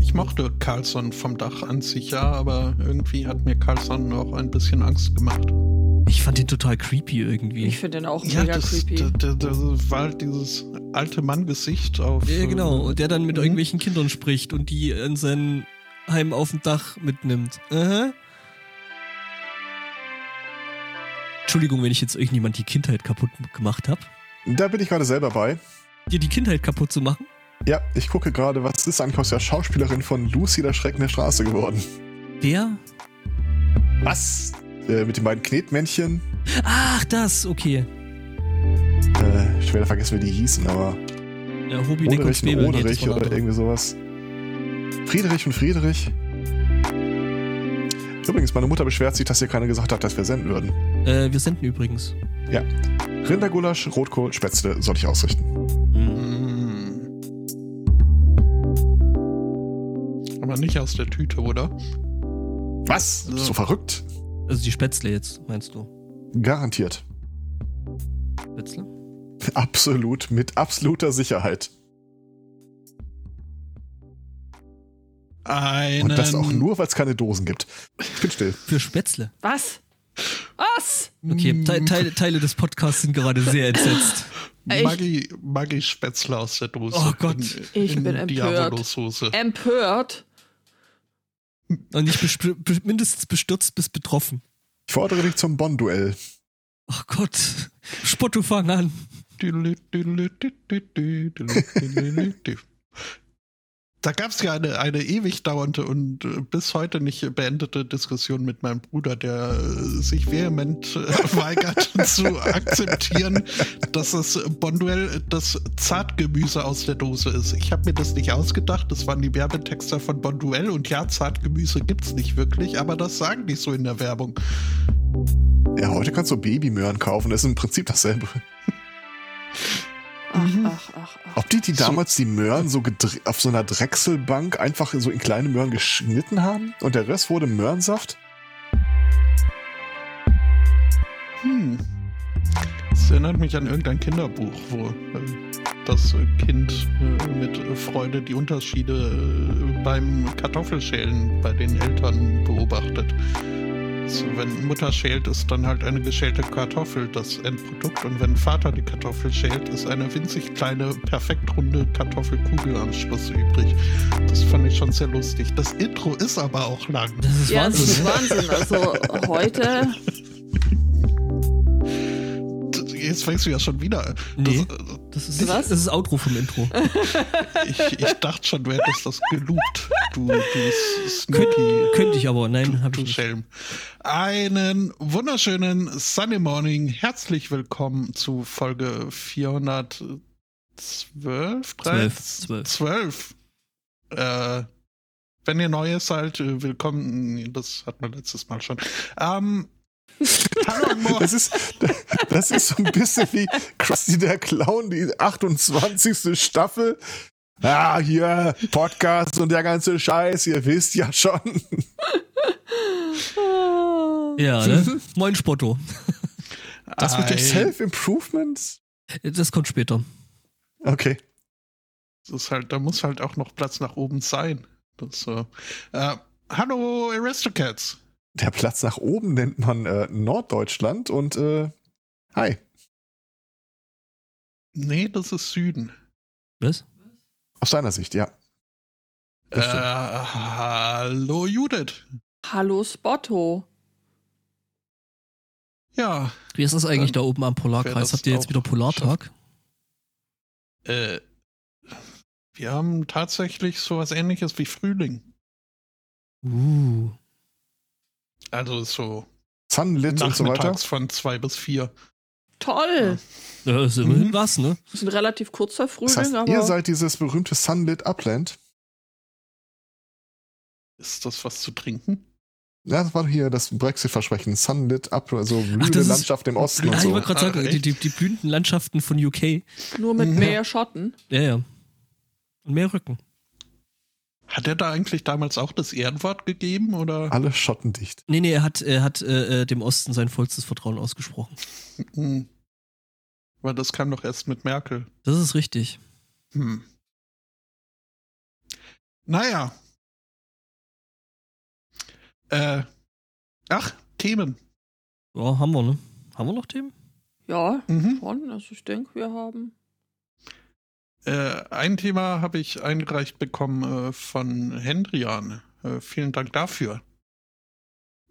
Ich mochte Carlson vom Dach an sich, ja, aber irgendwie hat mir Carlson auch ein bisschen Angst gemacht. Ich fand ihn total creepy irgendwie. Ich finde den auch Ja, mega das, creepy. das, das, das war halt dieses alte Mann-Gesicht auf. ja, genau. Und der dann mit Mhm. irgendwelchen Kindern spricht und die in sein Heim auf dem Dach mitnimmt. Aha. Entschuldigung, wenn ich jetzt irgendjemand die Kindheit kaputt gemacht habe. Da bin ich gerade selber bei. Dir die Kindheit kaputt zu machen? Ja, ich gucke gerade, was ist eigentlich aus der Schauspielerin von Lucy, der Schrecken der Straße geworden? Wer? Was? Äh, mit den beiden Knetmännchen. Ach, das, okay. Äh, ich werde vergessen, wie die hießen, aber Ja, und Oderich und Oderich oder andere. irgendwie sowas. Friedrich und Friedrich. Übrigens, meine Mutter beschwert sich, dass ihr keiner gesagt habt, dass wir senden würden. Äh, wir senden übrigens. Rindergulasch, Rotkohl, Spätzle soll ich ausrichten. Mm. Aber nicht aus der Tüte, oder? Was? So. So verrückt? Also die Spätzle jetzt, meinst du? Garantiert. Spätzle? Absolut, mit absoluter Sicherheit. Einen. Und das auch nur, weil es keine Dosen gibt. Ich bin still. Für Spätzle. Was? Was? Okay, Te Teile, Teile des Podcasts sind gerade sehr entsetzt. Ich- Maggi, Maggi Spätzle aus der Dose. Oh Gott. In, Ich in bin empört. Empört? Und besp- be mindestens bestürzt bis betroffen. Ich fordere dich zum Bonn-Duell. Oh Gott. Spotto, fang an. Da gab es ja eine, eine ewig dauernde und äh, bis heute nicht beendete Diskussion mit meinem Bruder, der äh, sich vehement äh, weigert zu akzeptieren, dass das Bonduell das Zartgemüse aus der Dose ist. Ich habe mir das nicht ausgedacht, das waren die Werbetexter von Bonduell und ja, Zartgemüse gibt's nicht wirklich, aber das sagen die so in der Werbung. Ja, heute kannst du Babymöhren kaufen. Das ist im Prinzip dasselbe. Ach, Mhm. ach, ach, ach. Ob die, die So. damals die Möhren so auf so einer Drechselbank einfach so in kleine Möhren geschnitten haben und der Rest wurde Möhrensaft? Hm. Das erinnert mich an irgendein Kinderbuch, wo äh, das Kind äh, mit Freude die Unterschiede äh, beim Kartoffelschälen bei den Eltern beobachtet. So, wenn Mutter schält, ist dann halt eine geschälte Kartoffel das Endprodukt und wenn Vater die Kartoffel schält, ist eine winzig kleine, perfekt runde Kartoffelkugel am Schluss übrig. Das fand ich schon sehr lustig. Das Intro ist aber auch lang. Das ist Ja, das ist Wahnsinn. Wahnsinn. Also heute, Jetzt fängst du ja schon wieder. an. Nee. Das, Das ist, Was? das ist Outro vom Intro. Ich, ich dachte schon, du hättest das gelobt. Du, du S- Könnt, könnte ich aber, nein, habe Du ich nicht. Schelm. Einen wunderschönen Sunday Morning. Herzlich willkommen zu Folge 412? 12, 12. 12. Äh, wenn ihr Neues seid, äh, willkommen. Das hatten wir letztes Mal schon. Ähm. Das ist, das ist so ein bisschen wie Krusty der Clown, die 28. Staffel. Ah, hier, Podcast und der ganze Scheiß, ihr wisst ja schon. Ja, ne? Moin Spotto. Das mit dem Self-Improvement? Das kommt später. Okay. Das ist halt, da muss halt auch noch Platz nach oben sein. Das, äh, äh, hallo Aristocats. Der Platz nach oben nennt man äh, Norddeutschland und äh, hi. Nee, das ist Süden. Was? Aus deiner Sicht, ja. Äh, hallo Judith. hallo Spotto. Ja, Wie ist das eigentlich da oben am Polarkreis? Habt ihr jetzt wieder Polartag? äh, wir haben tatsächlich sowas ähnliches wie Frühling. Uh. Also so Sunlit und so weiter. nachmittags von zwei bis vier. Toll. Ja, ist immerhin Mhm. was, ne? Das ist ein relativ kurzer Frühling, Das heißt, aber ihr seid dieses berühmte Sunlit Upland. Ist das was zu trinken? Ja, das war hier das Brexit-Versprechen. Sunlit Up, also blühende ist- Landschaft im Osten Ah, und ich so. wollte gerade Ah, sagen, die, echt? die, die blühenden Landschaften von UK. nur mit Mhm. mehr Schotten. Ja, ja. Und mehr Rücken. Hat er da eigentlich damals auch das Ehrenwort gegeben oder? Alle schottendicht. Nee, nee, er hat, er hat äh, äh, dem Osten sein vollstes Vertrauen ausgesprochen. Weil das kam doch erst mit Merkel. Das ist richtig. Hm. Naja. Äh, ach, Themen. Ja, haben wir, ne? Haben wir noch Themen? Ja, Mhm. schon. Also ich denke, wir haben. Äh, ein Thema habe ich eingereicht bekommen äh, von Hendrian. Äh, vielen Dank dafür.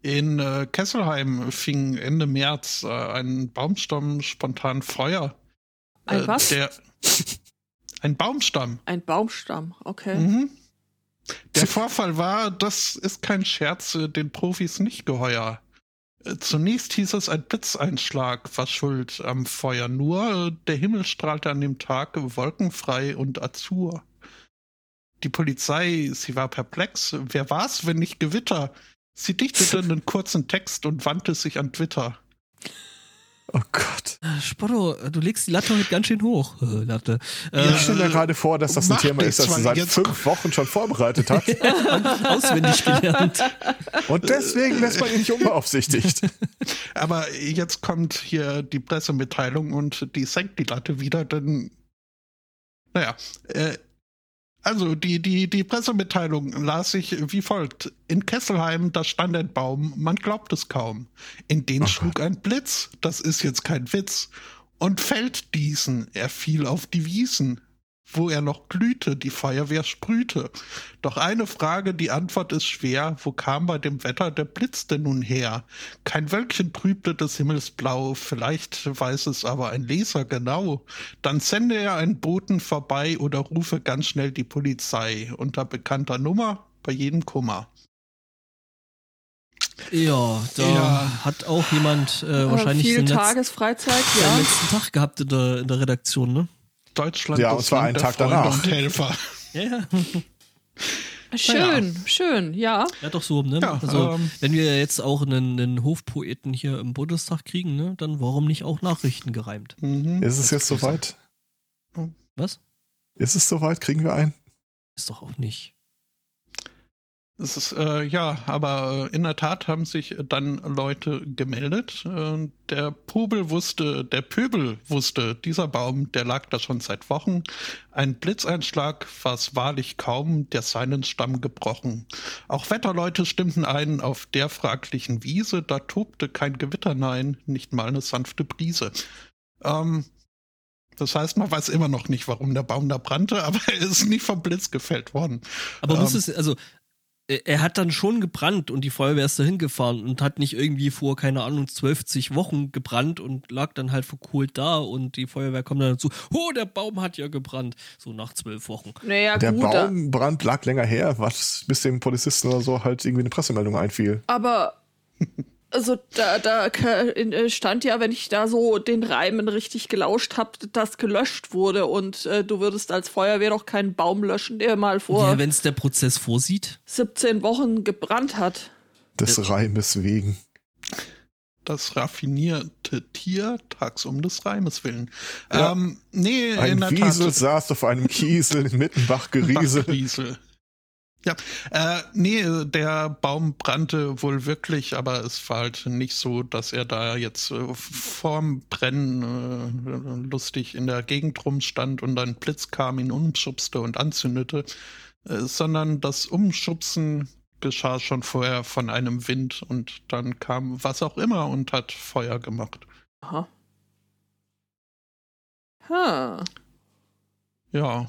In äh, Kesselheim fing Ende März äh, ein Baumstamm spontan Feuer. Ein Äh, was? Der, ein Baumstamm. Ein Baumstamm, okay. Mhm. Der Vorfall war, das ist kein Scherz, den Profis nicht geheuer. Zunächst hieß es, ein Blitzeinschlag war schuld am Feuer. Nur äh, der Himmel strahlte an dem Tag wolkenfrei und azur. Die Polizei, sie war perplex. Wer war's, wenn nicht Gewitter? Sie dichtete einen kurzen Text und wandte sich an Twitter. Oh Gott. Äh, Spotto, du legst die Latte heute ganz schön hoch. Äh, Latte. Ja, ich stelle mir äh, gerade vor, dass das ein Thema ist, das er seit fünf Wochen schon vorbereitet hat. Auswendig gelernt. Und deswegen lässt man ihn nicht unbeaufsichtigt. Aber jetzt kommt hier die Pressemitteilung und die senkt die Latte wieder, denn naja, äh, also die, die, die Pressemitteilung las ich wie folgt. In Kesselheim, da stand ein Baum, man glaubt es kaum. In den Oh schlug ein Blitz, das ist jetzt kein Witz. Und fällt diesen, er fiel auf die Wiesen, wo er noch glühte, die Feuerwehr sprühte. Doch eine Frage, die Antwort ist schwer, wo kam bei dem Wetter der Blitz denn nun her? Kein Wölkchen trübte des Himmels blau, vielleicht weiß es aber ein Leser genau. Dann sende er einen Boten vorbei oder rufe ganz schnell die Polizei unter bekannter Nummer bei jedem Kummer. Ja, da Ja. hat auch jemand äh, Äh, wahrscheinlich viel den letzten, Tagesfreizeit, seinen ja. letzten Tag gehabt in der, in der Redaktion, ne? Deutschland Ja, und zwar einen Tag Freunde danach. Und Helfer. Ja, ja. Schön, schön, ja. Ja, doch so, ne? Ja, also, ähm, wenn wir jetzt auch einen, einen Hofpoeten hier im Bundestag kriegen, ne, dann warum nicht auch Nachrichten gereimt? Mhm. Ist es jetzt soweit? Was? Ist es soweit? Kriegen wir einen? Ist doch auch nicht. Es ist, äh, ja, aber äh, in der Tat haben sich dann Leute gemeldet. Äh, der Pubel wusste, der Pöbel wusste, dieser Baum, der lag da schon seit Wochen. Ein Blitzeinschlag war es wahrlich kaum, der seinen Stamm gebrochen. Auch Wetterleute stimmten ein, auf der fraglichen Wiese, da tobte kein Gewitter, nein, nicht mal eine sanfte Brise. Ähm, das heißt, man weiß immer noch nicht, warum der Baum da brannte, aber er ist nicht vom Blitz gefällt worden. Aber muss Ähm. es, also, er er hat dann schon gebrannt und die Feuerwehr ist dahin gefahren und hat nicht irgendwie vor, keine Ahnung, 12 Wochen gebrannt und lag dann halt verkohlt da und die Feuerwehr kommt dann dazu, oh, der Baum hat ja gebrannt. So nach zwölf Wochen. Naja, Der gut, da- Baumbrand lag länger her, was bis dem Polizisten oder so halt irgendwie eine Pressemeldung einfiel. aber also da, da in- äh, stand ja, wenn ich da so den Reimen richtig gelauscht habe, dass gelöscht wurde und äh, du würdest als Feuerwehr doch keinen Baum löschen, der mal vor Ja, wenn es der Prozess vorsieht. 17 Wochen gebrannt hat. Des Reimes wegen. das raffinierte Tier tags um des Reimes willen. Ja. Ähm, nee, in Ein der Wiesel Tat. saß auf einem Kiesel in Mittenbach geriesel. Ja, äh, nee, der Baum brannte wohl wirklich, aber es war halt nicht so, dass er da jetzt äh, vorm Brennen äh, lustig in der Gegend rumstand und ein Blitz kam, ihn umschubste und anzündete, äh, sondern das Umschubsen geschah schon vorher von einem Wind und dann kam was auch immer und hat Feuer gemacht. Aha. Ha. Ja.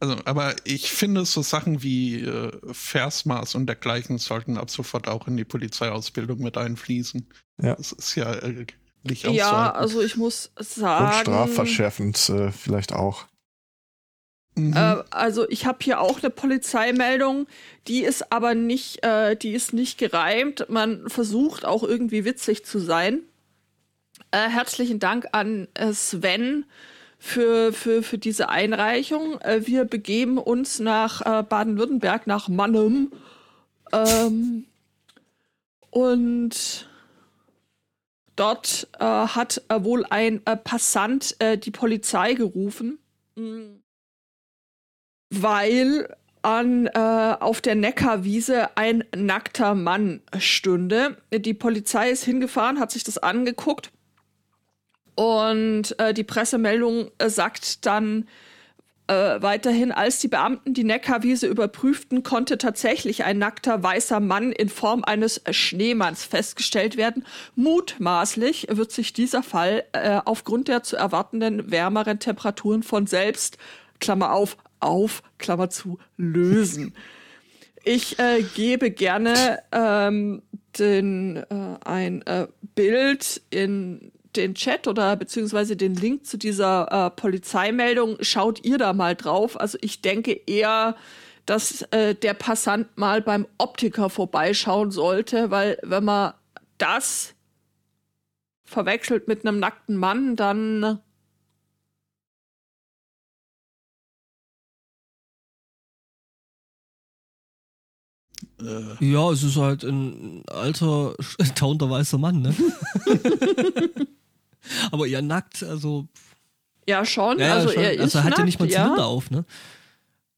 Also, aber ich finde, so Sachen wie äh, Versmaß und dergleichen sollten ab sofort auch in die Polizeiausbildung mit einfließen. Ja. Das ist ja äh, nicht Ja, auszuhalten. also ich muss Und sagen. strafverschärfend äh, vielleicht auch. Mhm. Äh, also ich habe hier auch eine Polizeimeldung, die ist aber nicht, äh, die ist nicht gereimt. Man versucht auch irgendwie witzig zu sein. Äh, herzlichen Dank an äh, Sven für, für, für diese Einreichung. Äh, wir begeben uns nach äh, Baden-Württemberg, nach Mannheim. Ähm, und dort äh, hat äh, wohl ein äh, Passant äh, die Polizei gerufen. Mm weil an äh, auf der Neckarwiese ein nackter Mann stünde. Die Polizei ist hingefahren, hat sich das angeguckt und äh, die Pressemeldung äh, sagt dann, Äh, weiterhin, als die Beamten die Neckarwiese überprüften, konnte tatsächlich ein nackter weißer Mann in Form eines Schneemanns festgestellt werden. Mutmaßlich wird sich dieser Fall äh, aufgrund der zu erwartenden wärmeren Temperaturen von selbst, Klammer auf, auf, Klammer zu, lösen. Ich äh, gebe gerne ähm, den, äh, ein äh, Bild in den Chat oder beziehungsweise den Link zu dieser äh, Polizeimeldung. Schaut ihr da mal drauf. Also ich denke eher, dass äh, der Passant mal beim Optiker vorbeischauen sollte, weil wenn man das verwechselt mit einem nackten Mann, dann Äh. Ja, es ist halt ein alter, taunter weißer Mann, ne? Aber eher nackt, also. Ja, schon. Ja, also, schon. er also er hat nackt, ja nicht mal ja. Zylinder auf, ne?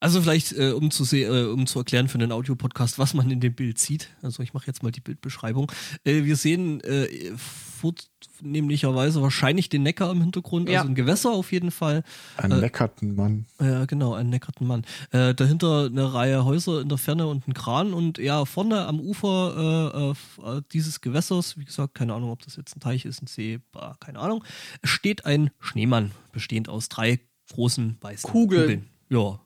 Also vielleicht, äh, um, zu äh, um zu erklären für den Audiopodcast, was man in dem Bild sieht. Also ich mache jetzt mal die Bildbeschreibung. Äh, wir sehen äh, vornehmlicherweise wahrscheinlich den Neckar im Hintergrund, Ja. also ein Gewässer auf jeden Fall. Ein Äh, leckerten Mann. Ja, genau, einen neckarten Mann. Äh, dahinter eine Reihe Häuser in der Ferne und ein Kran und ja, vorne am Ufer äh, äh, dieses Gewässers, wie gesagt, keine Ahnung, ob das jetzt ein Teich ist, ein See, bah, keine Ahnung, steht ein Schneemann, bestehend aus drei großen weißen Kugeln. Ja.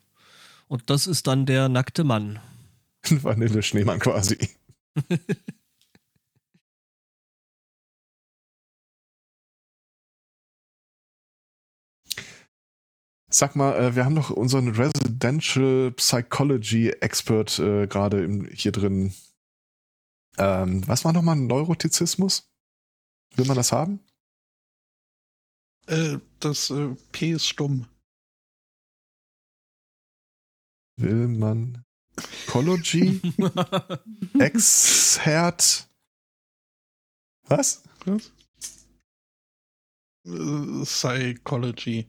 Und das ist dann der nackte Mann. Ein Vanille-Schneemann quasi. Sag mal, äh, wir haben doch unseren Residential Psychology Expert äh, gerade hier drin. Ähm, was war nochmal Neurotizismus? Will man das haben? Äh, das äh, P ist stumm. Will man Psychology Exert? Was? Was? Äh, Psychology.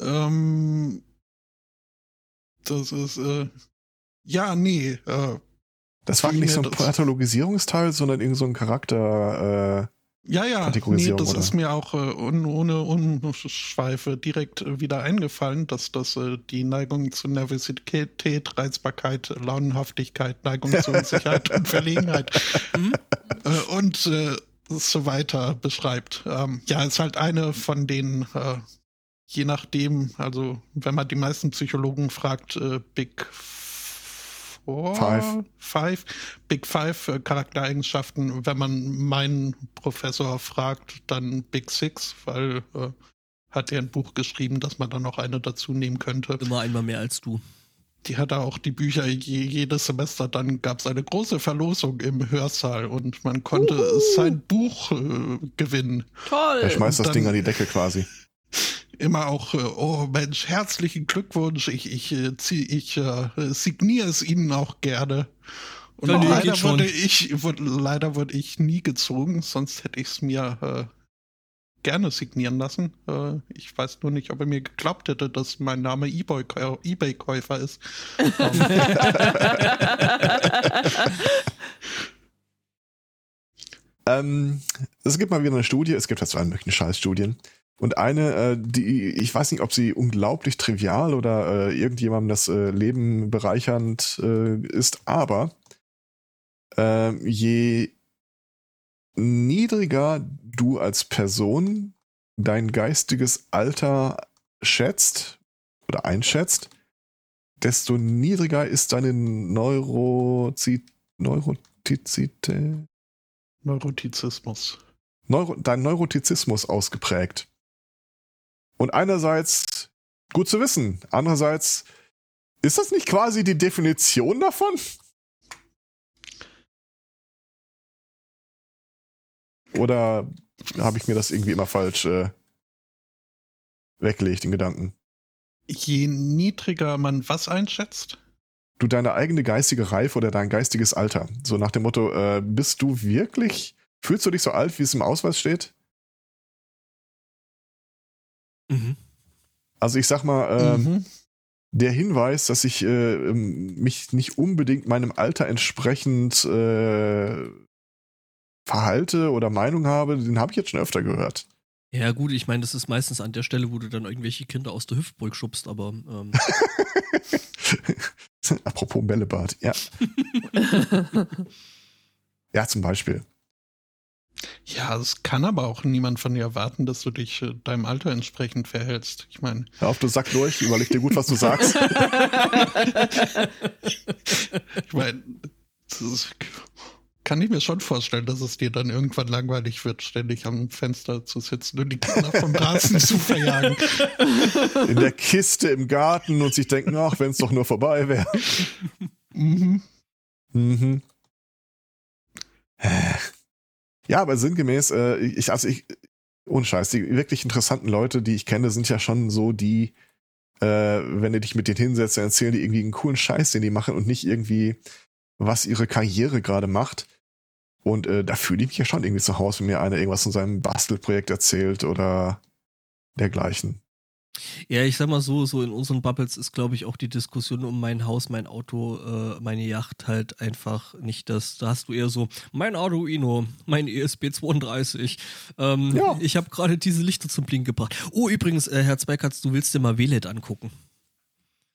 Ähm, das ist, äh, ja, nee, äh, Das war nicht so ein Pathologisierungsteil, sondern irgend so ein Charakter. Ja, ja, nee, das oder? ist mir auch äh, un, ohne Umschweife direkt äh, wieder eingefallen, dass das äh, die Neigung zu Nervosität, Reizbarkeit, Launenhaftigkeit, Neigung zu Unsicherheit und Verlegenheit äh, und äh, so weiter beschreibt. Ähm, ja, ist halt eine von den, äh, je nachdem, also wenn man die meisten Psychologen fragt, äh, Big Four, Five. Five, Big Five äh, Charaktereigenschaften. Wenn man meinen Professor fragt, dann Big Six, weil äh, hat er ein Buch geschrieben, dass man dann noch eine dazu nehmen könnte. Immer einmal mehr als du. Die hatte auch die Bücher je, jedes Semester. Dann gab es eine große Verlosung im Hörsaal und man konnte Uhu. sein Buch äh, gewinnen. Toll. er schmeißt das dann- Ding an die Decke quasi. Immer auch, äh, oh Mensch, herzlichen Glückwunsch. Ich, ich, äh, zieh, ich äh, signiere es Ihnen auch gerne. Und Ja, nee, leider, geht schon. wurde ich, wurde, leider wurde ich nie gezogen, sonst hätte ich es mir äh, gerne signieren lassen. Äh, ich weiß nur nicht, ob er mir geglaubt hätte, dass mein Name eBay- Ebay-Käufer ist. Ähm, es gibt mal wieder eine Studie, es gibt ja zu allen möglichen Scheißstudien. Und eine, äh, die, ich weiß nicht, ob sie unglaublich trivial oder äh, irgendjemandem das äh, Leben bereichernd äh, ist, aber äh, je niedriger du als Person dein geistiges Alter schätzt oder einschätzt, desto niedriger ist deine Neurozi Neurotizität. Neurotizismus. Neuro dein Neurotizismus ausgeprägt. Und einerseits gut zu wissen, andererseits ist das nicht quasi die Definition davon? Oder habe ich mir das irgendwie immer falsch äh, weggelegt, den Gedanken? Je niedriger man was einschätzt, Du deine eigene geistige Reife oder dein geistiges Alter. So nach dem Motto, äh, bist du wirklich, fühlst du dich so alt, wie es im Ausweis steht? Mhm. Also ich sag mal, ähm, mhm. der Hinweis, dass ich äh, ähm, mich nicht unbedingt meinem Alter entsprechend äh, verhalte oder Meinung habe, den habe ich jetzt schon öfter gehört. Ja, gut, ich meine, das ist meistens an der Stelle, wo du dann irgendwelche Kinder aus der Hüftburg schubst, aber. Ähm. Apropos Bällebad, ja. ja, zum Beispiel. Ja, es kann aber auch niemand von dir erwarten, dass du dich äh, deinem Alter entsprechend verhältst. Ich meine. Hör auf, du Sack durch, überleg dir gut, was du sagst. ich meine, kann ich mir schon vorstellen, dass es dir dann irgendwann langweilig wird, ständig am Fenster zu sitzen und die Kinder vom Rasen zu verjagen. In der Kiste im Garten und sich denken, ach, wenn es doch nur vorbei wäre. Mhm. Mhm. Ja, aber sinngemäß, äh, ich, also ich, ohne Scheiß, die wirklich interessanten Leute, die ich kenne, sind ja schon so die, äh, wenn du dich mit denen hinsetzt, dann erzählen die irgendwie einen coolen Scheiß, den die machen und nicht irgendwie, was ihre Karriere gerade macht. Und äh, da fühle ich mich ja schon irgendwie zu Hause, wenn mir einer irgendwas von seinem Bastelprojekt erzählt oder dergleichen. Ja, ich sag mal so, so in unseren Bubbles ist, glaube ich, auch die Diskussion um mein Haus, mein Auto, äh, meine Yacht halt einfach nicht das. Da hast du eher so, mein Arduino, mein ESP 32. Ähm, ja. Ich habe gerade diese Lichter zum Blinken gebracht. Oh, übrigens, äh, Herr Zweikatz, du willst dir mal WLED angucken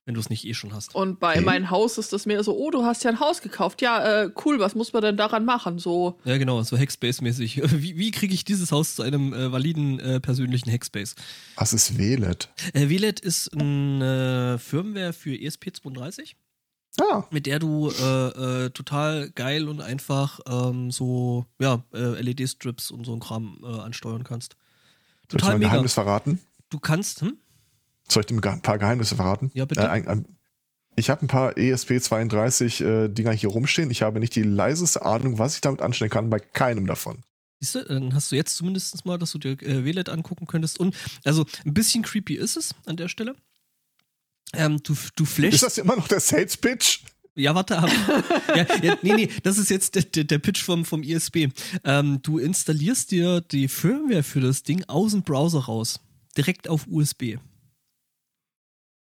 wenn du es nicht eh schon hast. Und bei okay. meinem Haus ist das mehr so, oh, du hast ja ein Haus gekauft. Ja, äh, cool, was muss man denn daran machen? So. Ja, genau, so Hackspace-mäßig. Wie, wie kriege ich dieses Haus zu einem äh, validen äh, persönlichen Hackspace? Was ist WLED? Äh, WLED ist eine Firmware für ESP32. Ah. Mit der du äh, äh, total geil und einfach ähm, so ja, LED-Strips und so ein Kram ansteuern kannst. Total Soll ich mein mega. Geheimnis verraten? Du kannst, hm? Soll ich dir ein paar Geheimnisse verraten? Ja, bitte. Äh, ein, ein, ich habe ein paar ESP32 äh, hier rumstehen. Ich habe nicht die leiseste Ahnung, was ich damit anstellen kann, bei keinem davon. Siehst du, dann hast du jetzt zumindest mal, dass du dir äh, WLED angucken könntest. Und also ein bisschen creepy ist es an der Stelle. Ähm, du, du flashst. Ist das immer noch der Sales Pitch? Ja, warte ab. ja, ja, nee, nee, das ist jetzt der, der, der Pitch vom, vom ISB. Ähm, du installierst dir die Firmware für das Ding aus dem Browser raus. Direkt auf USB.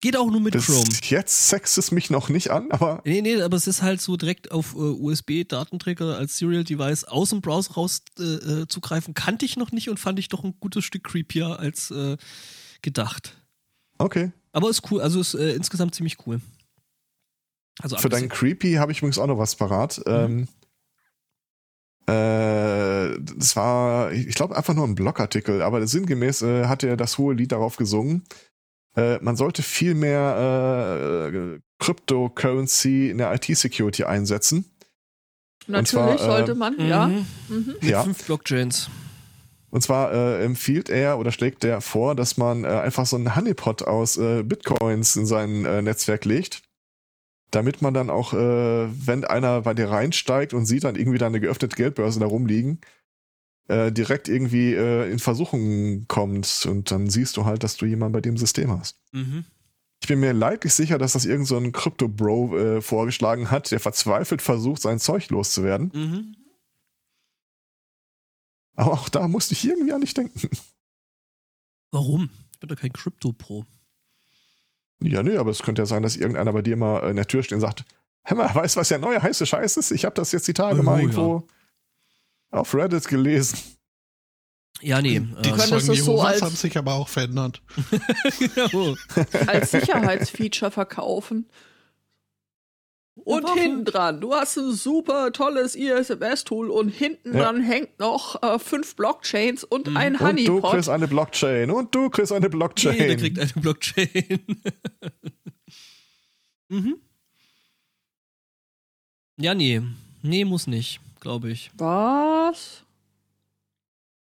Geht auch nur mit Bis Chrome. Jetzt sext es mich noch nicht an, aber. Nee, nee, aber es ist halt so direkt auf äh, USB-Datenträger als Serial-Device aus dem Browser raus äh, äh, zugreifen. Kannte ich noch nicht und fand ich doch ein gutes Stück creepier als äh, gedacht. Okay. Aber ist cool, also ist äh, insgesamt ziemlich cool. Also Für deinen Creepy habe ich übrigens auch noch was parat. Mhm. Ähm, äh, das war, ich glaube, einfach nur ein Blogartikel, aber sinngemäß hat er das hohe Lied darauf gesungen. Äh, man sollte viel mehr äh, Cryptocurrency in der IT-Security einsetzen. Natürlich zwar, sollte äh, man, ja. Mhm. Mhm. Ja. Fünf Blockchains. Und zwar äh, empfiehlt er oder schlägt er vor, dass man äh, einfach so einen Honeypot aus äh, Bitcoins in sein äh, Netzwerk legt, damit man dann auch, äh, wenn einer bei dir reinsteigt und sieht dann irgendwie da eine geöffnete Geldbörse da rumliegen, äh, direkt irgendwie äh, in Versuchung kommt und dann siehst du halt, dass du jemanden bei dem System hast. Mhm. Ich bin mir leidlich sicher, dass das irgendein so ein Crypto-Bro äh, vorgeschlagen hat, der verzweifelt versucht, sein Zeug loszuwerden. Mhm. Aber auch da musste ich irgendwie an dich denken. Warum? Ich bin doch kein Crypto-Pro. Ja, nee, aber es könnte ja sein, dass irgendeiner bei dir mal in der Tür steht und sagt, Hör mal, weißt du, was der neue heiße Scheiß ist? Ich habe das jetzt die Tage oh, mal irgendwo. Ja auf Reddit gelesen. Ja, nee. Die äh, Zeugen das so als, haben sich aber auch verändert. genau. als Sicherheitsfeature verkaufen. Und hinten dran, du hast ein super tolles ISMS-Tool und hinten ja. dran hängt noch äh, fünf Blockchains und mhm. ein Honeypot. Und du kriegst eine Blockchain und du kriegst eine Blockchain. Jeder kriegt eine Blockchain. mhm. Ja, nee. Nee, muss nicht glaube ich. Was?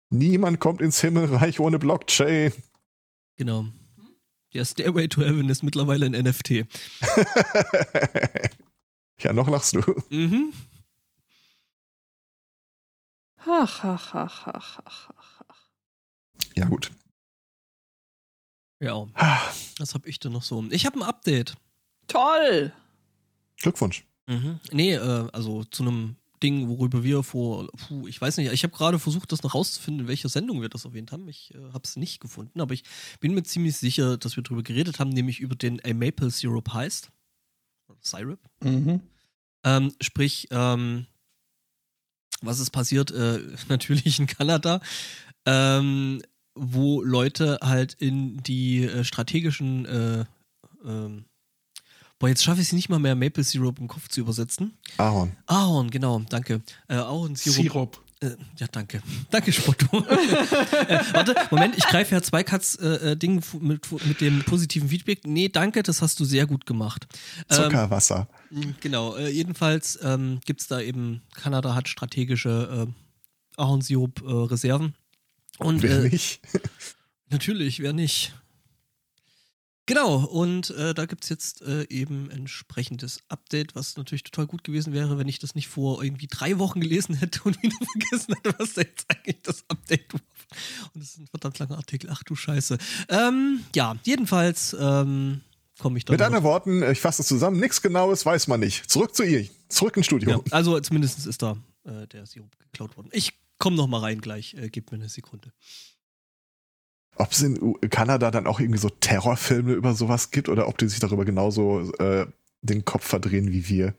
Niemand kommt ins Himmelreich ohne Blockchain. Genau. Der Stairway to Heaven ist mittlerweile ein NFT. ja, noch lachst du. Mhm. Ach, ach, ach, ach, ach, ach. Ja, gut. Ja. Was hab ich denn noch so? Ich habe ein Update. Toll! Glückwunsch. Mhm. Nee, äh, also zu einem Ding, worüber wir vor, puh, ich weiß nicht, ich habe gerade versucht, das noch rauszufinden, in welcher Sendung wir das erwähnt haben. Ich äh, habe es nicht gefunden, aber ich bin mir ziemlich sicher, dass wir darüber geredet haben, nämlich über den A Maple Syrup heißt. Syrup. Mhm. Ähm, sprich, ähm, was ist passiert? Äh, natürlich in Kanada. Ähm, wo Leute halt in die äh, strategischen, äh, ähm, boah, jetzt schaffe ich es nicht mal mehr, Maple Syrup im Kopf zu übersetzen. Ahorn. Ahorn, genau, danke. Äh, Ahornsirup. Sirup. Äh, ja, danke. Danke, Spotto. äh, warte, Moment, ich greife ja zwei Katz äh, äh, Ding mit, mit dem positiven Feedback. Nee, danke, das hast du sehr gut gemacht. Ähm, Zuckerwasser. Genau, äh, jedenfalls ähm, gibt es da eben, Kanada hat strategische äh, Ahornsirup-Reserven. Und Wer äh, nicht? natürlich, wer nicht? Genau, und äh, da gibt es jetzt äh, eben entsprechendes Update, was natürlich total gut gewesen wäre, wenn ich das nicht vor irgendwie drei Wochen gelesen hätte und wieder vergessen hätte, was da jetzt eigentlich das Update war. Und das ist ein verdammt langer Artikel. Ach du Scheiße. Ähm, ja, jedenfalls ähm, komme ich dann. Mit anderen Worten, ich fasse es zusammen, nichts Genaues weiß man nicht. Zurück zu ihr, zurück ins Studio. Ja, also zumindest ist da äh, der Sirup geklaut worden. Ich komme noch mal rein gleich, äh, gib mir eine Sekunde. Ob es in Kanada dann auch irgendwie so Terrorfilme über sowas gibt oder ob die sich darüber genauso äh, den Kopf verdrehen wie wir.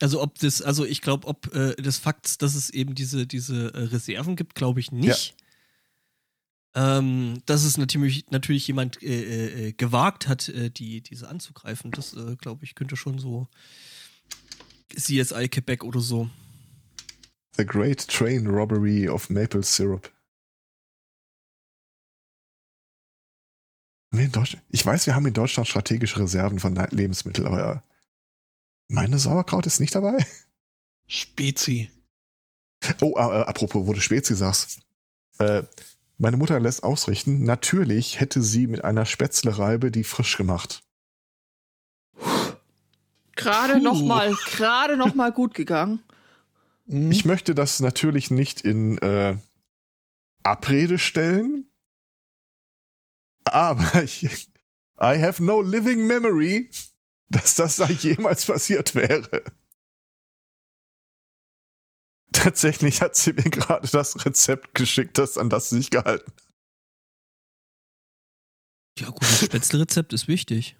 Also ob das, also ich glaube, ob äh, des Fakts, dass es eben diese, diese äh, Reserven gibt, glaube ich nicht. Ähm, dass es natürlich, natürlich jemand äh, äh, gewagt hat, äh, die, diese anzugreifen, das äh, glaube ich, könnte schon so CSI Quebec oder so. The Great Train Robbery of Maple Syrup. In Deutschland, ich weiß, wir haben in Deutschland strategische Reserven von Le- Lebensmitteln, aber äh, meine Sauerkraut ist nicht dabei. Spezi. Oh, äh, apropos, wo du Spezi sagst. Äh, meine Mutter lässt ausrichten, natürlich hätte sie mit einer Spätzlereibe die frisch gemacht. Gerade Puh. noch mal, gerade noch mal gut gegangen. Mhm. Ich möchte das natürlich nicht in äh, Abrede stellen, aber ich, I have no living memory, dass das da jemals passiert wäre. Tatsächlich hat sie mir gerade das Rezept geschickt, das an das sie sich gehalten. hat. Ja, gut, das Spätzlerezept ist wichtig.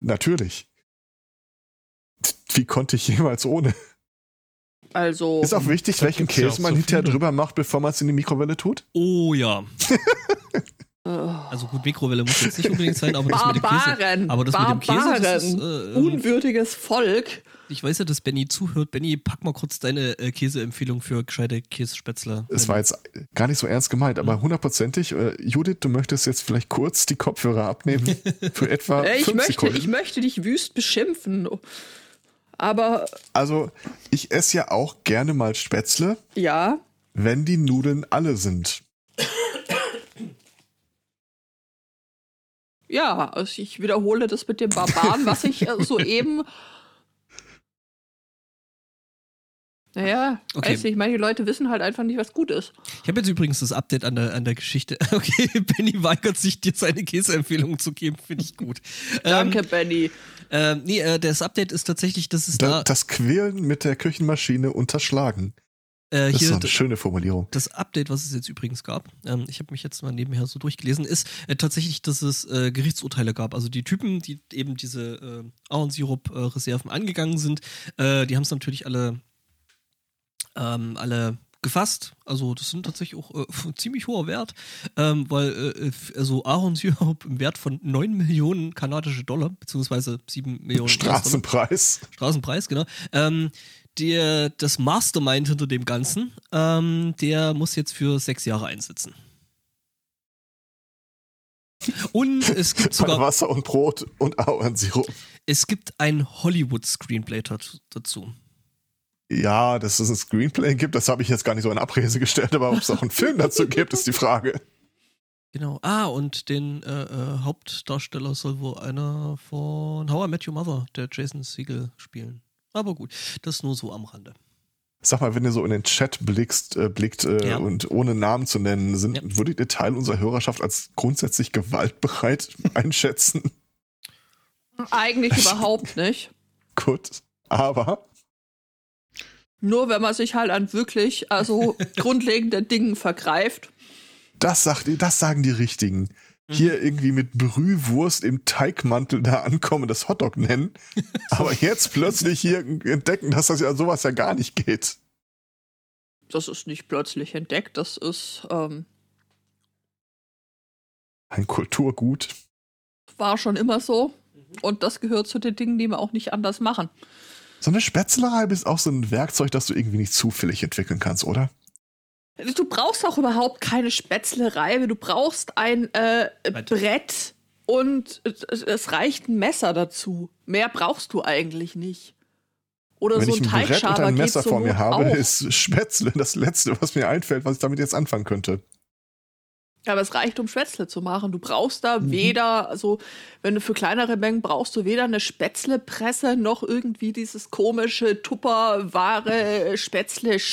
Natürlich. Wie konnte ich jemals ohne? Also, Ist auch wichtig, welchen ja Käse auch man so hinterher viele. drüber macht, bevor man es in die Mikrowelle tut. Oh ja. äh, Also gut, Mikrowelle muss jetzt nicht unbedingt sein, aber das mit dem Käse. Barbaren, Aber das mit dem Käse, Barbaren, das ist, äh, unwürdiges Volk. Ich weiß ja, dass Benny zuhört. Benny, pack mal kurz deine äh, Käseempfehlung für gescheite Käsespätzle. Es war jetzt gar nicht so ernst gemeint, aber hundertprozentig. Äh, Judith, du möchtest jetzt vielleicht kurz die Kopfhörer abnehmen für etwa Äh, ich, fünf möchte, Sekunden. ich möchte dich wüst beschimpfen. Aber also, ich esse ja auch gerne mal Spätzle, ja, wenn die Nudeln alle sind. ja, also ich wiederhole das mit dem Barbaren, was ich äh, soeben. Naja, Okay. weiß nicht, manche Leute wissen halt einfach nicht, was gut ist. Ich habe jetzt übrigens das Update an der, an der Geschichte. Okay, Benny weigert sich, dir seine Käseempfehlung zu geben. Finde ich gut. Danke, Benny. Ähm, nee, äh, das Update ist tatsächlich, dass es Da, da, das Quälen mit der Küchenmaschine unterschlagen. Äh, Das ist eine schöne Formulierung. das Update, was es jetzt übrigens gab, ähm, ich habe mich jetzt mal nebenher so durchgelesen, ist äh, tatsächlich, dass es äh, Gerichtsurteile gab. Also die Typen, die eben diese äh, Ahornsirup-Reserven angegangen sind, äh, die haben es natürlich alle, ähm, alle gefasst. Also das sind tatsächlich auch äh, ziemlich hoher Wert, ähm, weil äh, f- also Ahornsirup im Wert von 9 Millionen kanadische Dollar, beziehungsweise 7 Millionen. Straßenpreis. Straßenpreis, genau. Ähm, der, das Mastermind hinter dem Ganzen, ähm, der muss jetzt für sechs Jahre einsitzen. Und es gibt sogar, Wasser und Brot und Ahornsirup. es gibt ein Hollywood-Screenplay dazu. Ja, dass es ein Screenplay gibt, das habe ich jetzt gar nicht so in Abrede gestellt, aber ob es auch einen Film dazu gibt, ist die Frage. Genau. Ah, und den äh, äh, Hauptdarsteller soll wohl einer von How I Met Your Mother, der Jason Segel, spielen. Aber gut, das nur so am Rande. Sag mal, wenn ihr so in den Chat blickst, äh, blickt äh, Ja. und ohne Namen zu nennen, sind, Ja. würdet ihr Teil unserer Hörerschaft als grundsätzlich gewaltbereit einschätzen? Eigentlich überhaupt nicht. Gut. Aber Nur wenn man sich halt an wirklich, also grundlegenden Dingen vergreift. das sagt das sagen die Richtigen. Hier irgendwie mit Brühwurst im Teigmantel da ankommen, das Hotdog nennen. Aber jetzt plötzlich hier entdecken, dass das ja sowas ja gar nicht geht. das ist nicht plötzlich entdeckt, das ist, ähm, Ein Kulturgut. war schon immer so. Und das gehört zu den Dingen, die wir auch nicht anders machen. So eine Spätzlerei ist auch so ein Werkzeug, das du irgendwie nicht zufällig entwickeln kannst, oder? Du brauchst auch überhaupt keine Spätzlerei, du brauchst ein äh, Brett. Und es, reicht ein Messer dazu. Mehr brauchst du eigentlich nicht. Oder Wenn so ich ein ein Brett und ein Messer vor mir habe, auch. ist Spätzle das Letzte, was mir einfällt, was ich damit jetzt anfangen könnte. Aber es reicht, um Spätzle zu machen. Du brauchst da Mhm. weder, also wenn du für kleinere Mengen brauchst du weder eine Spätzlepresse noch irgendwie dieses komische Tupperware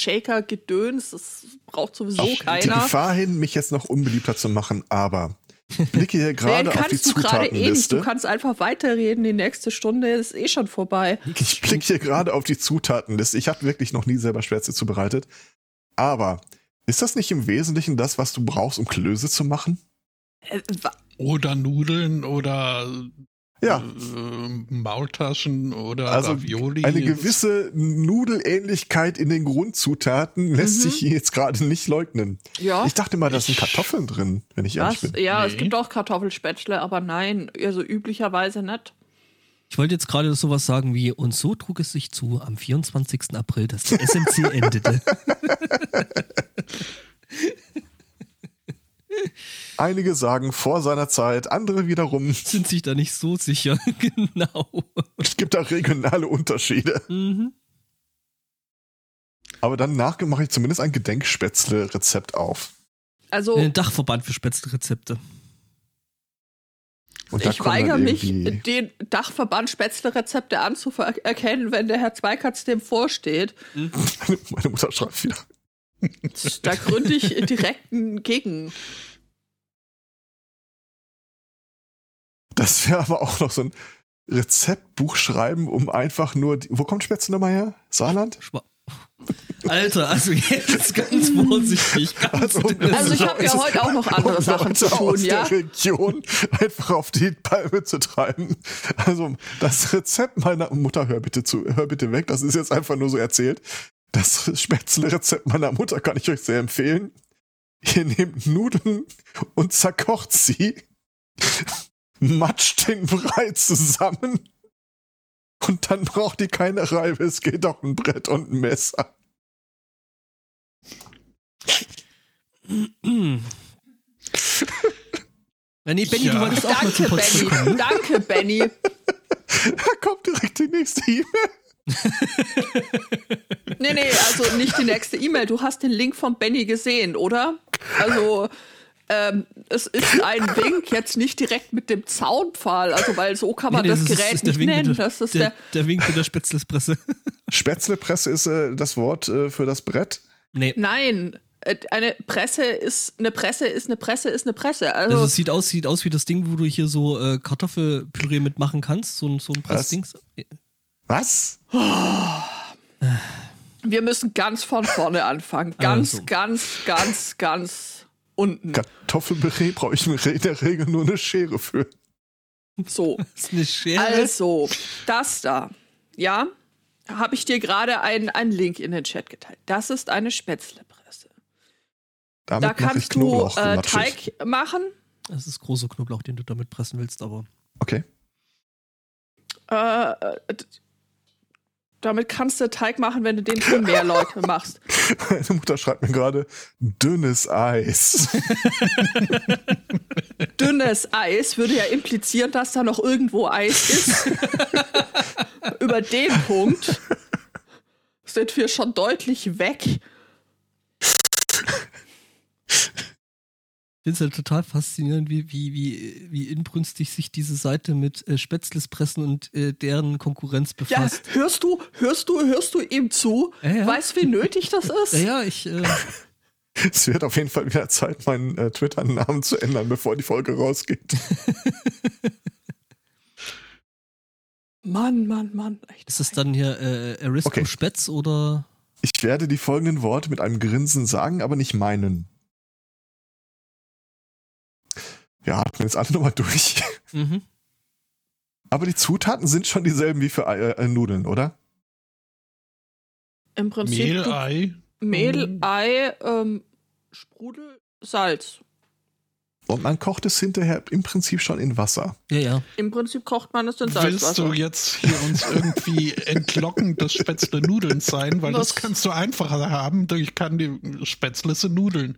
Spätzle-Shaker-Gedöns. Das braucht sowieso Die keiner. Gefahr hin, mich jetzt noch unbeliebter zu machen, aber ich blicke hier gerade auf die kannst du gerade eh nicht. Du Zutatenliste. kannst einfach weiterreden. Die nächste Stunde ist eh schon vorbei. Ich blicke hier gerade auf die Zutatenliste. Ich habe wirklich noch nie selber Spätzle zubereitet. Aber ist das nicht im Wesentlichen das, was du brauchst, um Klöße zu machen? Äh, Oder Nudeln oder Ja, äh, Maultaschen oder also Ravioli. eine gewisse Nudelähnlichkeit in den Grundzutaten lässt Mhm. sich hier jetzt gerade nicht leugnen. ja. Ich dachte mal, da sind Kartoffeln drin, wenn ich ehrlich Was? bin. Ja, es Nee. gibt auch Kartoffelspätzle, aber nein, also üblicherweise nicht. Ich wollte jetzt gerade sowas sagen wie, und so trug es sich zu am 24. April, dass der SMC endete. Einige sagen vor seiner Zeit, andere wiederum, Sind sich da nicht so sicher. genau. es gibt da regionale Unterschiede. Mhm. Aber danach mache ich zumindest ein Gedenkspätzle-Rezept auf. Also Ein Dachverband für Spätzle-Rezepte. Ich weigere mich, den Dachverband Spätzle-Rezepte anzuerkennen, wenn der Herr Zweikatz dem vorsteht. Meine Mutter schreibt wieder. Da gründe ich direkt ein Gegen. Das wäre aber auch noch so ein Rezeptbuch schreiben, um einfach nur. Die, wo kommt Spätzle nochmal her? Saarland? Schwa Alter, also jetzt ganz vorsichtig. Ganz Also, Also ich habe ja heute auch noch andere um Sachen zu tun, aus ja. der Region einfach auf die Palme zu treiben. Also das Rezept meiner Mutter, hör bitte zu, hör bitte weg, das ist jetzt einfach nur so erzählt. Das Spätzle-Rezept meiner Mutter kann ich euch sehr empfehlen. Ihr nehmt Nudeln und zerkocht sie, matscht den Brei zusammen und dann braucht ihr keine Reibe, es geht auch ein Brett und ein Messer. Nee, Benny, Ja. du wolltest auch mal zu Danke, Potsdam kommen. Benny. Danke, Benny. Da kommt direkt die nächste E-Mail. Nee, nee, also nicht die nächste E-Mail. Du hast den Link von Benny gesehen, oder? Also, ähm, es ist ein Wink, jetzt nicht direkt mit dem Zaunpfahl, also weil so kann man Nee, nee, das, ist- Gerät nicht Wink nennen. mit der, Das ist der, der, der Wink mit der Spätzlespresse. Spätzlepresse ist äh, das Wort äh, für das Brett. Nee. Nein, äh, eine Presse ist eine Presse ist eine Presse ist eine Presse. Also, Also es sieht aus, sieht aus wie das Ding, wo du hier so äh, Kartoffelpüree mitmachen kannst. So, ein- so ein Was? Pressdings. Was? wir müssen ganz von vorne anfangen. Ganz, Also. ganz, ganz, ganz unten. Kartoffelpüree brauche ich in der Regel nur eine Schere für. So. Das ist eine Schere. Also, das da, ja, habe ich dir gerade einen, einen Link in den Chat geteilt. Das ist eine Spätzlepresse. Damit Da kannst du äh. Teig machen. Das ist großer Knoblauch, den du damit pressen willst, aber. Okay. Äh, äh, damit kannst du Teig machen, wenn du den für mehr Leute machst. Meine Mutter schreibt mir gerade dünnes Eis. Dünnes Eis würde ja implizieren, dass da noch irgendwo Eis ist. Über den Punkt sind wir schon deutlich weg. Ich finde es halt total faszinierend, wie, wie, wie, wie inbrünstig sich diese Seite mit äh, Spätzlespressen und äh, deren Konkurrenz Ja, befasst. hörst du, hörst du, hörst du ihm zu? Ja, ja. Weißt du, wie nötig das ist? Ja, ja, ich. Äh, es wird auf jeden Fall wieder Zeit, meinen äh, Twitter-Namen zu ändern, bevor die Folge rausgeht. Mann, Mann, Mann. Echt. ist das dann hier äh, Arisco Okay. Spätz oder. Ich werde die folgenden Worte mit einem Grinsen sagen, aber nicht meinen. Wir atmen jetzt alle nochmal durch. Mhm. Aber die Zutaten sind schon dieselben wie für Ei- äh, Nudeln, oder? Im Prinzip, Mehl, du, Ei, Mehl, Mhm. Ei, ähm, Sprudel, Salz. Und man kocht es hinterher im Prinzip schon in Wasser. Ja, ja. Im Prinzip kocht man es in Willst Salzwasser. du jetzt hier uns irgendwie entlocken des Spätzle Nudeln sein? Weil das, Das- kannst du einfacher haben durch kann die Spätzle sind Nudeln.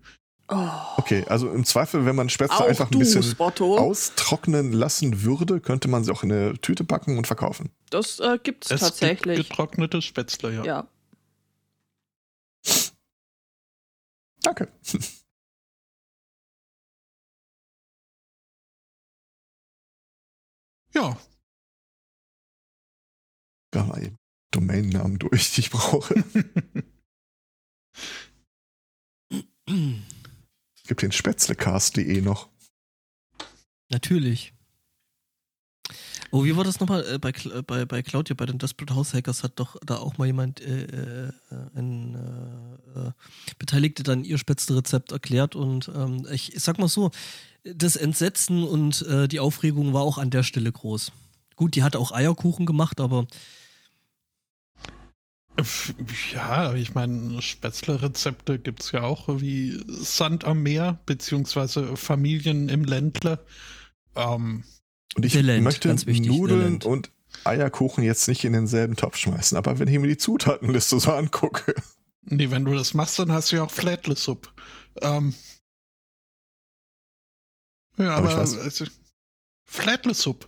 Oh, Okay, also im Zweifel, wenn man Spätzle auch einfach ein du, bisschen Spotto. austrocknen lassen würde, könnte man sie auch in eine Tüte packen und verkaufen. Das äh, gibt's Es tatsächlich. gibt getrocknete Spätzle, ja. ja. Danke. Ja, Ja, mal eben Domainnamen durch, die ich brauche. Gibt den spätzlecast.de noch. Natürlich. Oh, wie war das nochmal äh, bei, äh, bei, bei Claudia, bei den Desperate House Hackers hat doch da auch mal jemand, äh, äh, ein äh, äh, Beteiligte dann ihr Spätzle-Rezept erklärt und ähm, ich, ich sag mal so, das Entsetzen und die Aufregung war auch an der Stelle groß. Gut, die hat auch Eierkuchen gemacht, aber Ja, ich meine, Spätzle-Rezepte gibt es ja auch wie Sand am Meer, beziehungsweise Familien im Ländle. Ähm, Und ich Land, möchte ganz wichtig, Nudeln und Eierkuchen jetzt nicht in denselben Topf schmeißen. Aber wenn ich mir die Zutatenliste so angucke, nee, wenn du das machst, dann hast du ja auch Flätle-Suppe. Ähm, ja, Aber ich aber, weiß- also, Flätle-Suppe.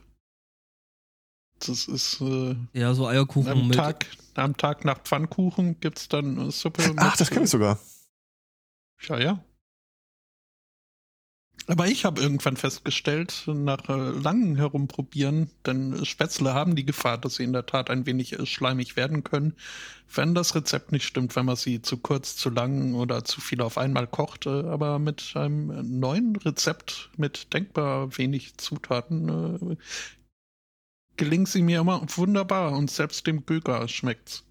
Das ist äh, ja, so Eierkuchen am, mit. Tag, am Tag nach Pfannkuchen gibt es dann äh, Suppe. ach, das kenne ich sogar. Ja, ja. Aber ich habe irgendwann festgestellt, nach äh, langem Herumprobieren, denn Spätzle haben die Gefahr, dass sie in der Tat ein wenig äh, schleimig werden können, wenn das Rezept nicht stimmt, wenn man sie zu kurz, zu lang oder zu viel auf einmal kocht. Äh, aber mit einem neuen Rezept mit denkbar wenig Zutaten gelingt sie mir immer wunderbar und selbst dem Böger schmeckt's.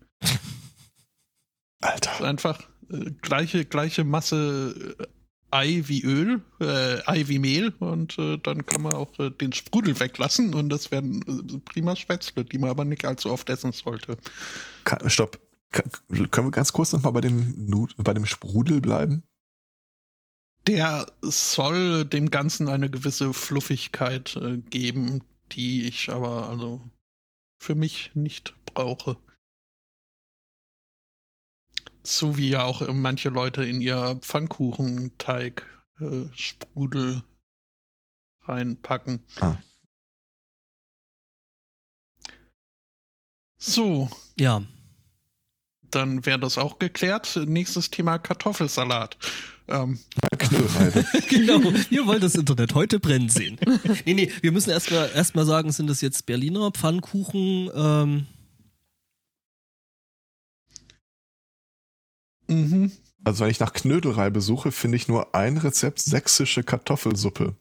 Alter. Einfach äh, gleiche, gleiche Masse äh, Ei wie Öl, äh, Ei wie Mehl und äh, dann kann man auch äh, den Sprudel weglassen und das werden äh, prima Spätzle, die man aber nicht allzu oft essen sollte. Stopp. Können wir ganz kurz nochmal bei dem, bei dem Sprudel bleiben? Der soll dem Ganzen eine gewisse Fluffigkeit äh, geben, die ich aber also für mich nicht brauche. So wie ja auch manche Leute in ihr Pfannkuchenteig äh, Sprudel reinpacken. Ah. So, Ja, dann wäre das auch geklärt. Nächstes Thema Kartoffelsalat. Ähm, genau. Wir wollen das Internet heute brennen sehen. nee, nee, wir müssen erstmal erst mal sagen, sind das jetzt Berliner Pfannkuchen? Ähm, mhm. Also wenn ich nach Knödelreibe suche, finde ich nur ein Rezept sächsische Kartoffelsuppe.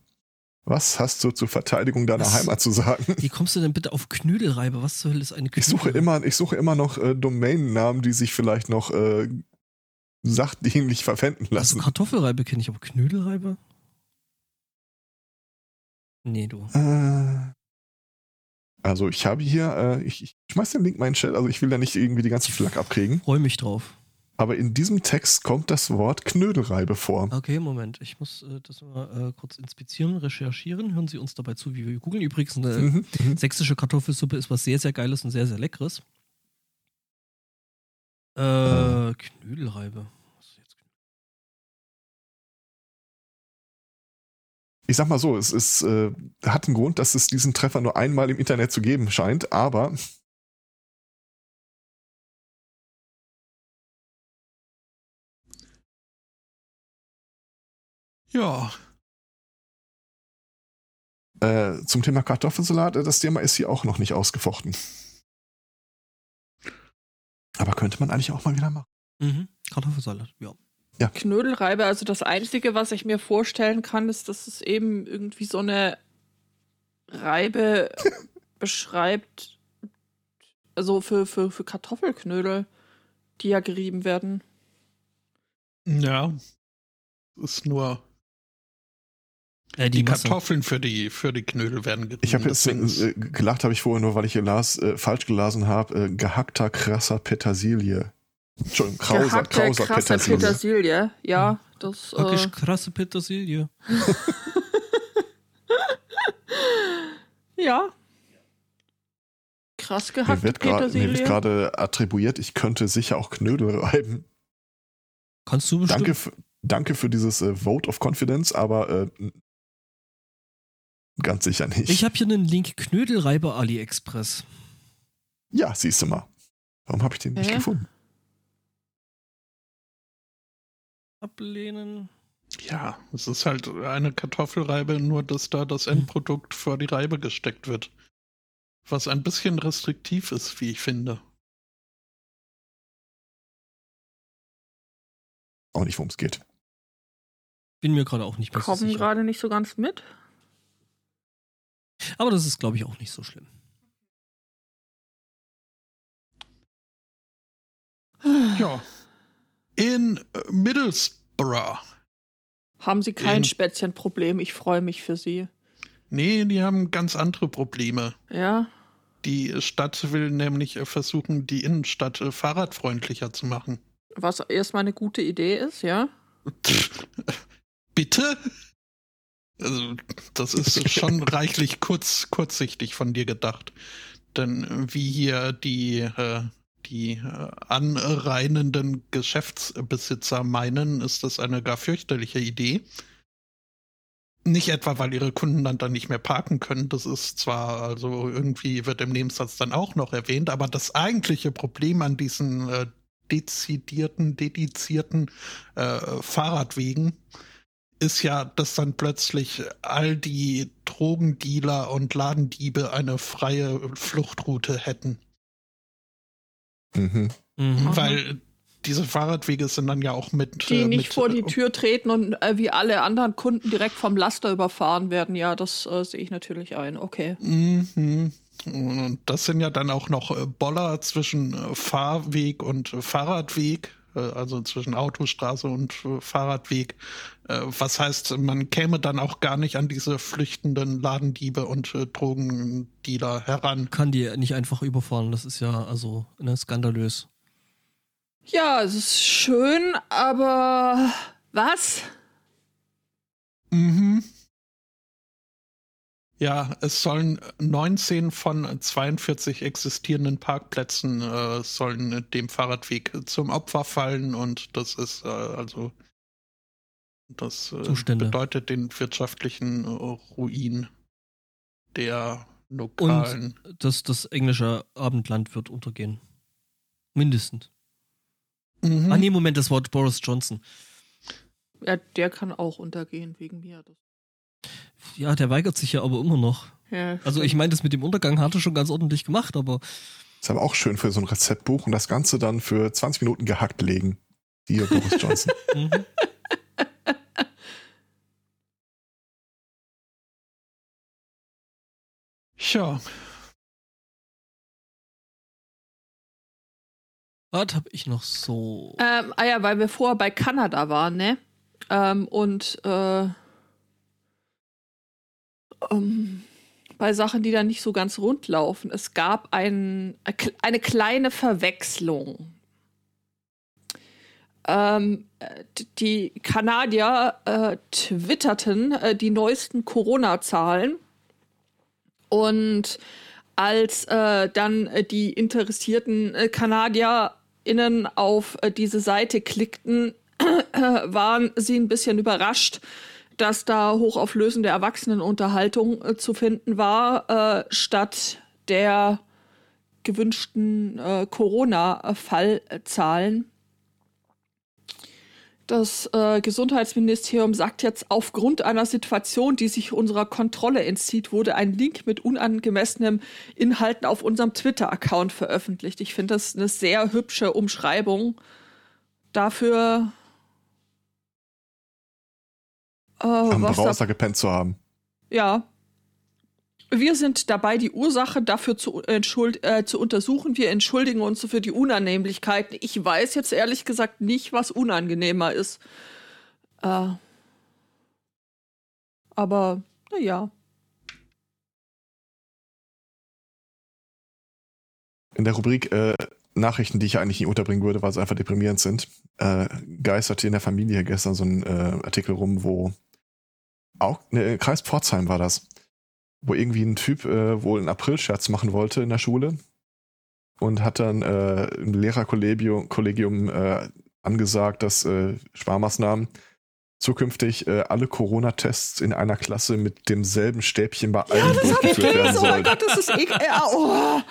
Was hast du zur Verteidigung deiner Was? Heimat zu sagen? wie kommst du denn bitte auf Knödelreibe? Was zur Hölle ist eine Ich suche immer, ich suche immer noch äh, Domainnamen, die sich vielleicht noch äh, sachdienlich verwenden Also lassen. Kartoffelreibe kenne ich, aber Knödelreibe? Nee, du. Äh, also ich habe hier, äh, ich, ich schmeiß den Link mal in den Chat, also ich will da nicht irgendwie die ganze Flak abkriegen, Freue mich drauf. Aber in diesem Text kommt das Wort Knödelreibe vor. Okay, Moment. Ich muss äh, das mal äh, kurz inspizieren, recherchieren. Hören Sie uns dabei zu, wie wir googeln. Übrigens, eine Mhm, mhm. sächsische Kartoffelsuppe ist was sehr, sehr Geiles und sehr, sehr Leckeres. Äh, Knödelreibe. Was ist jetzt Ich sag mal so, es ist, äh, hat einen Grund, dass es diesen Treffer nur einmal im Internet zu geben scheint, aber Ja, äh, zum Thema Kartoffelsalat, äh, das Thema ist hier auch noch nicht ausgefochten. Aber könnte man eigentlich auch mal wieder machen. Mhm. Kartoffelsalat, ja. Knödelreibe, also das Einzige, was ich mir vorstellen kann, ist, dass es eben irgendwie so eine Reibe beschreibt, also für, für, für Kartoffelknödel, die ja gerieben werden. ja. Ist nur die, die Masse. Kartoffeln für die, für die Knödel werden gerieben. Ich habe jetzt ist- äh, gelacht, habe ich vorher nur, weil ich las, äh, falsch gelesen habe, äh, gehackter krasser Petersilie. Entschuldigung, krauser, Gehackte, krauser krasse Petersilie. Petersilie. Ja, das. Wirklich Äh, krasse Petersilie. ja. Krass Mir gehackte mir wird Petersilie. gerade attribuiert, ich könnte sicher auch Knödel reiben. Kannst du bestimmt. Danke, für, danke für dieses äh, Vote of Confidence, aber äh, ganz sicher nicht. Ich habe hier einen Link Knödelreiber AliExpress. ja, siehst du mal. Warum habe ich den nicht Hä? gefunden? Ablehnen. Ja, es ist halt eine Kartoffelreibe, nur dass da das Endprodukt vor die Reibe gesteckt wird. Was ein bisschen restriktiv ist, wie ich finde. Auch nicht, worum es geht. Bin mir gerade auch nicht mehr so Kommen sicher. gerade nicht so ganz mit. Aber das ist, glaube ich, auch nicht so schlimm. Ja. In äh, Middlesbrough. Haben Sie kein In- Spätzchenproblem? Ich freue mich für Sie. Nee, die haben ganz andere Probleme. Ja. Die Stadt will nämlich äh, versuchen, die Innenstadt äh, fahrradfreundlicher zu machen. Was erstmal eine gute Idee ist, ja. Bitte? Also, das ist schon reichlich kurz, kurzsichtig von dir gedacht. Denn äh, wie hier die, äh, die äh, anreinenden Geschäftsbesitzer meinen, ist das eine gar fürchterliche Idee. Nicht etwa, weil ihre Kunden dann, dann nicht mehr parken können. Das ist zwar, also irgendwie wird im Nebensatz dann auch noch erwähnt, aber das eigentliche Problem an diesen äh, dezidierten, dedizierten äh, Fahrradwegen ist ja, dass dann plötzlich all die Drogendealer und Ladendiebe eine freie Fluchtroute hätten. Mhm. Mhm. Weil diese Fahrradwege sind dann ja auch mit. Die äh, nicht mit, vor die äh, Tür treten und äh, wie alle anderen Kunden direkt vom Laster überfahren werden. Ja, das äh, sehe ich natürlich ein. Okay. Mhm. Und das sind ja dann auch noch äh, Boller zwischen äh, Fahrweg und äh, Fahrradweg, also zwischen Autostraße und äh, Fahrradweg. Äh, Was heißt, man käme dann auch gar nicht an diese flüchtenden Ladendiebe und äh, Drogendealer heran. Kann die nicht einfach überfahren. Das ist ja also ne, skandalös. Ja, es ist schön, aber was? Mhm. Ja, es sollen 19 von 42 existierenden Parkplätzen äh, sollen dem Fahrradweg zum Opfer fallen und das ist äh, also das äh, bedeutet den wirtschaftlichen äh, Ruin der lokalen. Das, das englische Abendland wird untergehen. Mindestens. Mhm. Ah, nee, Moment, das war Boris Johnson. Ja, der kann auch untergehen wegen mir. Das, Ja, der weigert sich ja aber immer noch. ja, Also ich meine, das mit dem Untergang hat er schon ganz ordentlich gemacht, aber Ist aber auch schön für so ein Rezeptbuch und das Ganze dann für 20 Minuten gehackt legen. Hier, Boris Johnson. mhm. Ja, was habe ich noch so? Ähm, ah ja, weil wir vorher bei Kanada waren, ne? Ähm, und äh, ähm, bei Sachen, die da nicht so ganz rund laufen. Es gab ein, eine kleine Verwechslung. Ähm, äh, die Kanadier äh, twitterten äh, die neuesten Corona-Zahlen und als äh, dann äh, die interessierten äh, KanadierInnen auf äh, diese Seite klickten, waren sie ein bisschen überrascht, dass da hochauflösende Erwachsenenunterhaltung äh, zu finden war, äh, statt der gewünschten äh, Corona-Fallzahlen. Das äh, Gesundheitsministerium sagt jetzt, aufgrund einer Situation, die sich unserer Kontrolle entzieht, wurde ein Link mit unangemessenen Inhalten auf unserem Twitter-Account veröffentlicht. Ich finde das eine sehr hübsche Umschreibung dafür, äh, Am was da Browser gepennt zu haben. ja. Wir sind dabei, die Ursache dafür zu, entschuld äh, zu untersuchen. Wir entschuldigen uns für die Unannehmlichkeiten. Ich weiß jetzt ehrlich gesagt nicht, was unangenehmer ist. Äh, aber, naja. In der Rubrik äh, Nachrichten, die ich eigentlich nicht unterbringen würde, weil sie einfach deprimierend sind, äh, geisterte in der Familie gestern so ein äh, Artikel rum, wo auch, ne, Kreis Pforzheim war das, wo irgendwie ein Typ äh, wohl einen Aprilscherz machen wollte in der Schule und hat dann äh, im Lehrerkollegium Kollegium, äh, angesagt, dass äh, Sparmaßnahmen zukünftig äh, alle Corona-Tests in einer Klasse mit demselben Stäbchen bei allen ich durchgeführt werden gelesen. Oh mein sollen. Gott, das ist ekel. Ja, oh.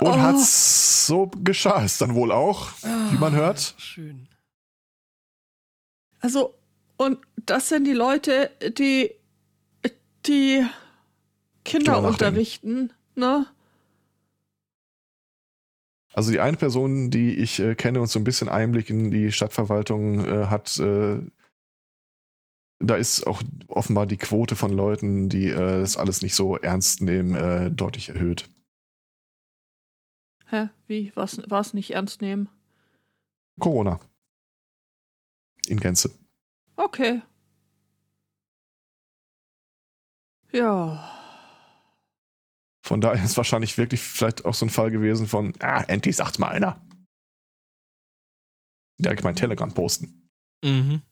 Und Oh. hat's so geschah es dann wohl auch, wie man hört. Schön. Also, und das sind die Leute, die, die Kinder unterrichten, ne? Also die eine Person, die ich äh, kenne und so ein bisschen Einblick in die Stadtverwaltung äh, hat, äh, da ist auch offenbar die Quote von Leuten, die äh, das alles nicht so ernst nehmen, äh, deutlich erhöht. Hä? Wie? Was, was nicht ernst nehmen? Corona. In Gänze. Okay. Ja. Von daher ist wahrscheinlich wirklich vielleicht auch so ein Fall gewesen von, ah, endlich sagt's mal einer. Direkt mein Telegram posten. Mhm.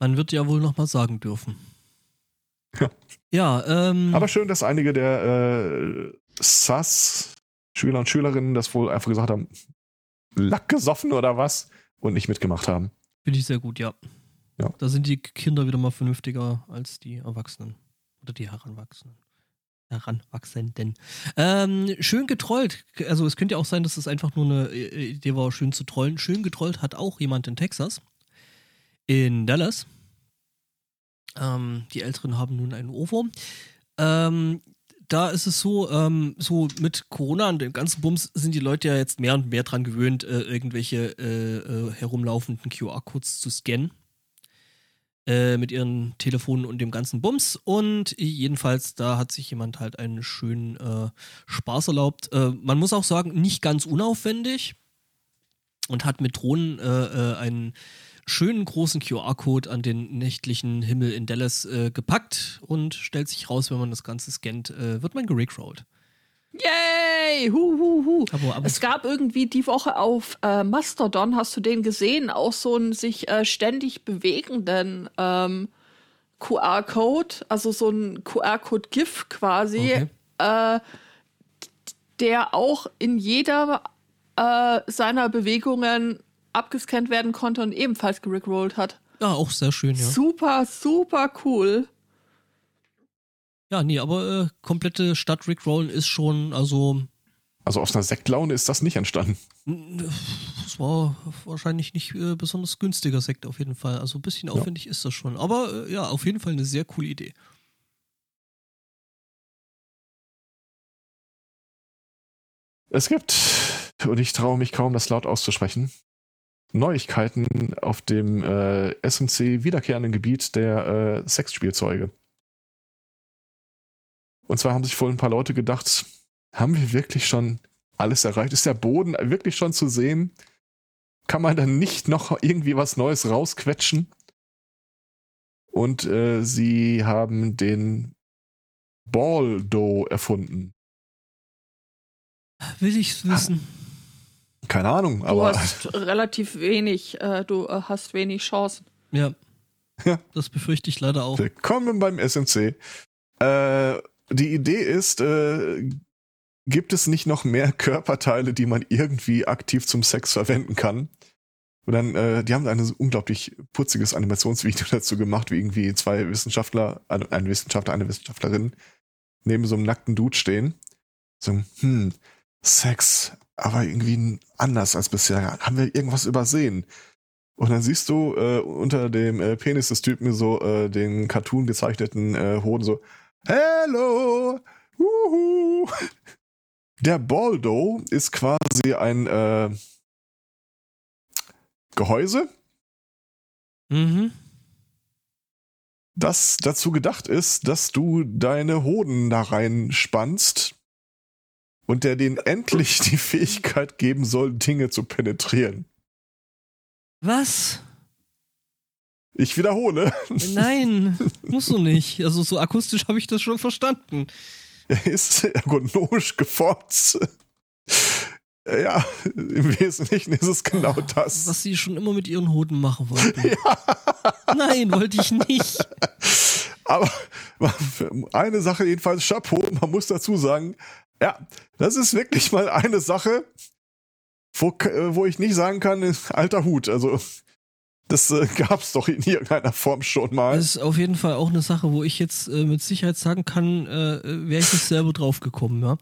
Man wird ja wohl noch mal sagen dürfen. Ja. Ja, ähm. Aber schön, dass einige der äh, SAS, Schüler und Schülerinnen, das wohl einfach gesagt haben, Lack gesoffen oder was und nicht mitgemacht haben. Finde ich sehr gut, ja. Ja. Da sind die Kinder wieder mal vernünftiger als die Erwachsenen. Oder die Heranwachsenden. Heranwachsenden. Ähm, schön getrollt. Also es könnte ja auch sein, dass das einfach nur eine äh, Idee war, schön zu trollen. Schön getrollt hat auch jemand in Texas. In Dallas. Ähm, die Älteren haben nun einen Ohrwurm. Ähm, da ist es so, ähm, so mit Corona und dem ganzen Bums sind die Leute ja jetzt mehr und mehr dran gewöhnt, äh, irgendwelche äh, äh, herumlaufenden QR-Codes zu scannen. Äh, mit ihren Telefonen und dem ganzen Bums. Und jedenfalls, da hat sich jemand halt einen schönen äh, Spaß erlaubt. Äh, man muss auch sagen, nicht ganz unaufwendig. Und hat mit Drohnen äh, äh, einen schönen großen QR-Code an den nächtlichen Himmel in Dallas gepackt und stellt sich raus, wenn man das Ganze scannt, wird man gerickrollt. Yay! Hu, hu, hu. Aber, aber Es gab irgendwie die Woche auf äh, Mastodon, hast du den gesehen, auch so einen sich äh, ständig bewegenden ähm, QR-Code, also so ein QR-Code-GIF quasi, Okay. äh, der auch in jeder äh, seiner Bewegungen abgescannt werden konnte und ebenfalls gerickrollt hat. ja, auch sehr schön, ja. Super, super cool. Ja, nee, aber äh, komplette Stadt Rickrollen ist schon, also Also aus einer Sektlaune ist das nicht entstanden. es war wahrscheinlich nicht äh, besonders günstiger Sekt auf jeden Fall. Also ein bisschen aufwendig ist das schon. Aber äh, ja, auf jeden Fall eine sehr coole Idee. Es gibt, und ich traue mich kaum, das laut auszusprechen, Neuigkeiten auf dem äh, SMC wiederkehrenden Gebiet der äh, Sexspielzeuge. Und zwar haben sich wohl ein paar Leute gedacht, haben wir wirklich schon alles erreicht? Ist der Boden wirklich schon zu sehen? Kann man dann nicht noch irgendwie was Neues rausquetschen? Und äh, sie haben den Baldo erfunden. Will ich's wissen? Keine Ahnung, Du aber hast relativ wenig, äh, du äh, hast wenig Chancen. Ja. Ja. Das befürchte ich leider auch. Willkommen beim SMC. Äh, die Idee ist, äh, gibt es nicht noch mehr Körperteile, die man irgendwie aktiv zum Sex verwenden kann? Und dann, äh, die haben ein unglaublich putziges Animationsvideo dazu gemacht, wie irgendwie zwei Wissenschaftler, ein Wissenschaftler, eine Wissenschaftlerin neben so einem nackten Dude stehen. So, hm, Sex, aber irgendwie anders als bisher. Haben wir irgendwas übersehen? Und dann siehst du äh, unter dem äh, Penis des Typen so äh, den Cartoon gezeichneten äh, Hoden so, Hello! Wuhu! Der Baldo ist quasi ein äh, Gehäuse, Mhm. das dazu gedacht ist, dass du deine Hoden da rein spannst und der denen endlich die Fähigkeit geben soll, Dinge zu penetrieren. Was? Ich wiederhole, Nein, musst du nicht. Also so akustisch habe ich das schon verstanden. er ist ergonomisch geformt. Ja, im Wesentlichen ist es genau das. Was sie schon immer mit ihren Hoden machen wollten. Ja. Nein, wollte ich nicht. Aber eine Sache jedenfalls, Chapeau, man muss dazu sagen, ja, das ist wirklich mal eine Sache, wo, wo ich nicht sagen kann, alter Hut. Also das äh, gab es doch in irgendeiner Form schon mal. Das ist auf jeden Fall auch eine Sache, wo ich jetzt äh, mit Sicherheit sagen kann, äh, wäre ich nicht selber drauf gekommen, ja.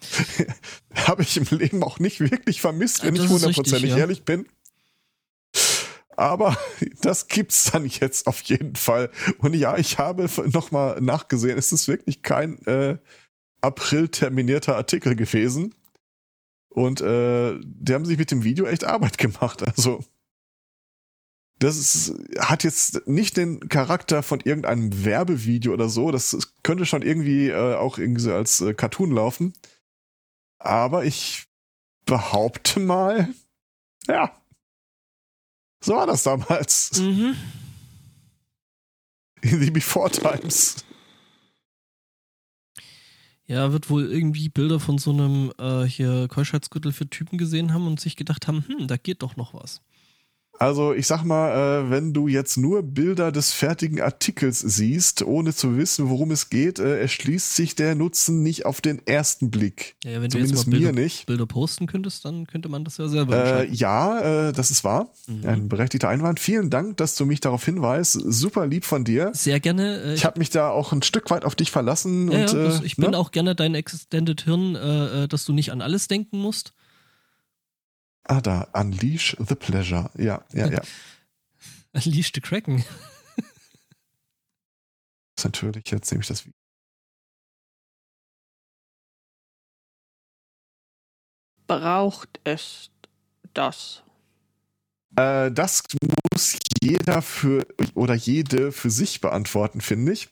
Habe ich im Leben auch nicht wirklich vermisst, wenn ja, ich hundertprozentig ja. ehrlich bin. Aber das gibt's dann jetzt auf jeden Fall. Und ja, ich habe nochmal nachgesehen, es ist wirklich kein äh, April terminierter Artikel gewesen. Und äh, die haben sich mit dem Video echt Arbeit gemacht. Also das ist, hat jetzt nicht den Charakter von irgendeinem Werbevideo oder so. Das könnte schon irgendwie äh, auch irgendwie als äh, Cartoon laufen. Aber ich behaupte mal, ja, so war das damals. Mhm. In the Before Times. Ja, wird wohl irgendwie Bilder von so einem äh, hier Keuschheitsgürtel für Typen gesehen haben und sich gedacht haben, hm, da geht doch noch was. Also ich sag mal, äh, wenn du jetzt nur Bilder des fertigen Artikels siehst, ohne zu wissen, worum es geht, äh, erschließt sich der Nutzen nicht auf den ersten Blick. Ja, wenn Zumindest du jetzt Bilder, mir nicht. Bilder posten könntest, dann könnte man das ja selber äh, Ja, äh, das ist wahr. Mhm. Ein berechtigter Einwand. Vielen Dank, dass du mich darauf hinweist. Super lieb von dir. Sehr gerne. Äh, ich habe mich da auch ein Stück weit auf dich verlassen. Ja, und, ja, das, ich bin ne? auch gerne dein Extended Hirn, dass du nicht an alles denken musst. Ah, da, Unleash the Pleasure. Ja, ja, ja. Unleash the Kraken. das ist natürlich, jetzt nehme ich das Video. Braucht es das? Äh, das muss jeder für oder jede für sich beantworten, finde ich.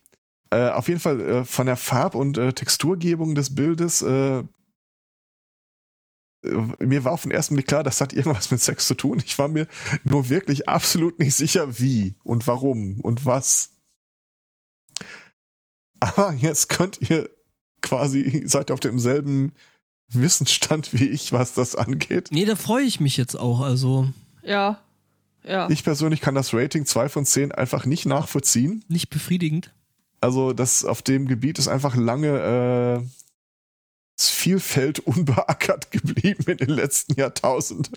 Äh, auf jeden Fall äh, von der Farb- und äh, Texturgebung des Bildes äh, mir war auf den ersten Blick klar, das hat irgendwas mit Sex zu tun. Ich war mir nur wirklich absolut nicht sicher, wie und warum und was. Aber jetzt könnt ihr quasi, seid ihr auf demselben Wissensstand wie ich, was das angeht. Nee, da freue ich mich jetzt auch, also. Ja. Ja. Ich persönlich kann das Rating 2 von 10 einfach nicht nachvollziehen. Nicht befriedigend. Also, das auf dem Gebiet ist einfach lange äh, das Vielfeld unbeackert geblieben in den letzten Jahrtausenden.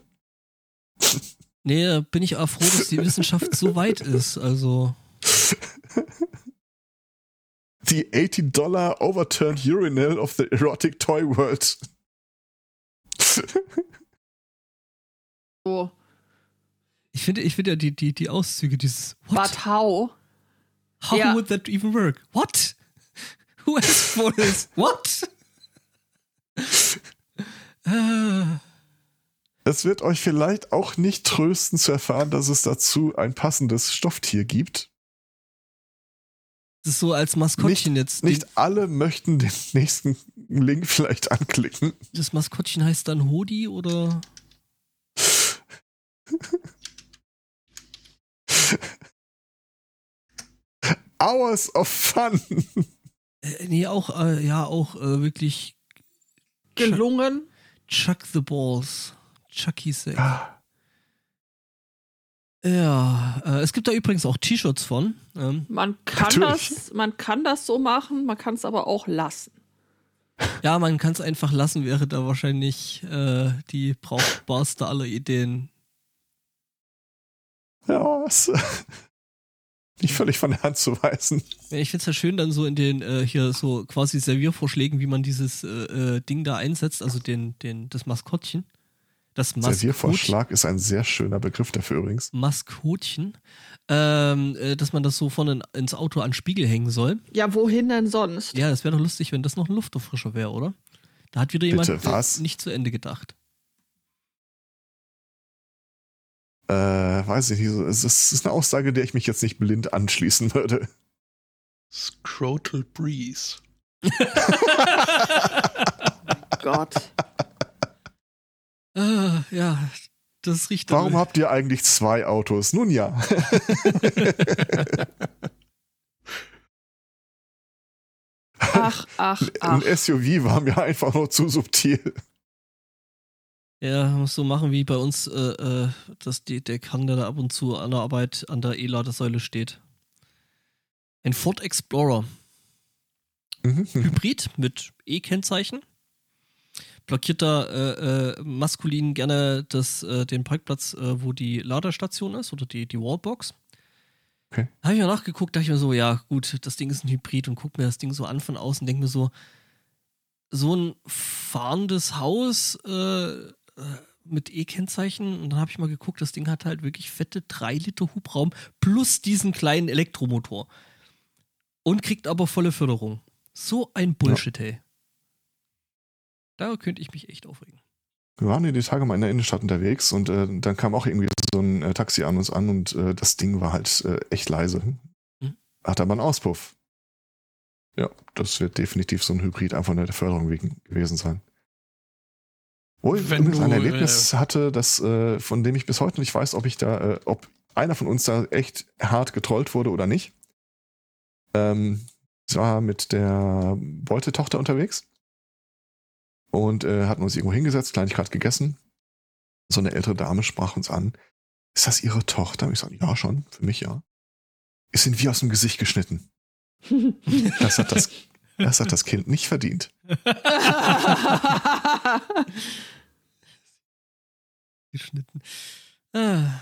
Nee, bin ich auch froh, dass die Wissenschaft so weit ist. Also. Die 80 Dollar Overturned Urinal of the Erotic Toy World. so. Ich finde, ich finde ja die, die, die Auszüge dieses What? But how? How ja. would that even work? What? Who asked for this? What? Es wird euch vielleicht auch nicht trösten zu erfahren, dass es dazu ein passendes Stofftier gibt. Das ist so als Maskottchen nicht, jetzt. Nicht alle möchten den nächsten Link vielleicht anklicken. Das Maskottchen heißt dann Hodi oder? Hours of Fun. Äh, nee, auch, äh, ja, auch äh, wirklich gelungen. Chuck, the Balls. Chucky Safe. Ah. Ja, äh, es gibt da übrigens auch T-Shirts von. Ähm, man, kann das, man kann das so machen, man kann es aber auch lassen. Ja, man kann es einfach lassen, wäre da wahrscheinlich äh, die brauchbarste aller Ideen. Ja, was? Nicht völlig von der Hand zu weisen. Ja, ich finde es ja schön dann so in den äh, hier so quasi Serviervorschlägen, wie man dieses äh, äh, Ding da einsetzt, also den, den, das Maskottchen. Das Serviervorschlag ist ein sehr schöner Begriff dafür übrigens. Maskotchen. Ähm, äh, dass man das so vorne ins Auto an Spiegel hängen soll. Ja, wohin denn sonst? Ja, das wäre doch lustig, wenn das noch ein Lufterfrischer wäre, oder? Da hat wieder Bitte, jemand nicht zu Ende gedacht. Äh, weiß ich nicht. Es ist eine Aussage, der ich mich jetzt nicht blind anschließen würde. Scrotal Breeze. Gott. Ah, ja, das riecht. Warum aber. habt ihr eigentlich zwei Autos? Nun ja. ach, ach, ach. Ein SUV war mir einfach nur zu subtil. Ja, muss so machen wie bei uns, äh, äh, dass die, der Kern, der da ab und zu an der Arbeit an der E-Ladesäule steht. Ein Ford Explorer. Mhm. Hybrid mit E-Kennzeichen. Blockiert da äh, äh, maskulin gerne das, äh, den Parkplatz, äh, wo die Ladestation ist oder die, die Wallbox. Okay. Habe ich mal nachgeguckt, dachte ich mir so, ja, gut, das Ding ist ein Hybrid und guck mir das Ding so an von außen, denke mir so, so ein fahrendes Haus äh, mit E-Kennzeichen und dann habe ich mal geguckt, das Ding hat halt wirklich fette 3 Liter Hubraum plus diesen kleinen Elektromotor und kriegt aber volle Förderung. So ein Bullshit, hey. Da könnte ich mich echt aufregen. Wir waren die Tage mal in der Innenstadt unterwegs und äh, dann kam auch irgendwie so ein äh, Taxi an uns an und äh, das Ding war halt äh, echt leise. Mhm. Hat aber einen Auspuff. Ja, das wird definitiv so ein Hybrid einfach nur der Förderung wegen gewesen sein. Wo ich Wenn übrigens ein du, Erlebnis hatte, das, äh, von dem ich bis heute nicht weiß, ob ich da, äh, ob einer von uns da echt hart getrollt wurde oder nicht. Ähm, ich war mit der Beutetochter unterwegs und äh, hatten uns irgendwo hingesetzt, Kleinigkeit gegessen. So eine ältere Dame sprach uns an. Ist das ihre Tochter? Ich sage, ja, schon, für mich ja. Ist ihnen wie aus dem Gesicht geschnitten. Das hat das, das hat das Kind nicht verdient. Geschnitten. Ah.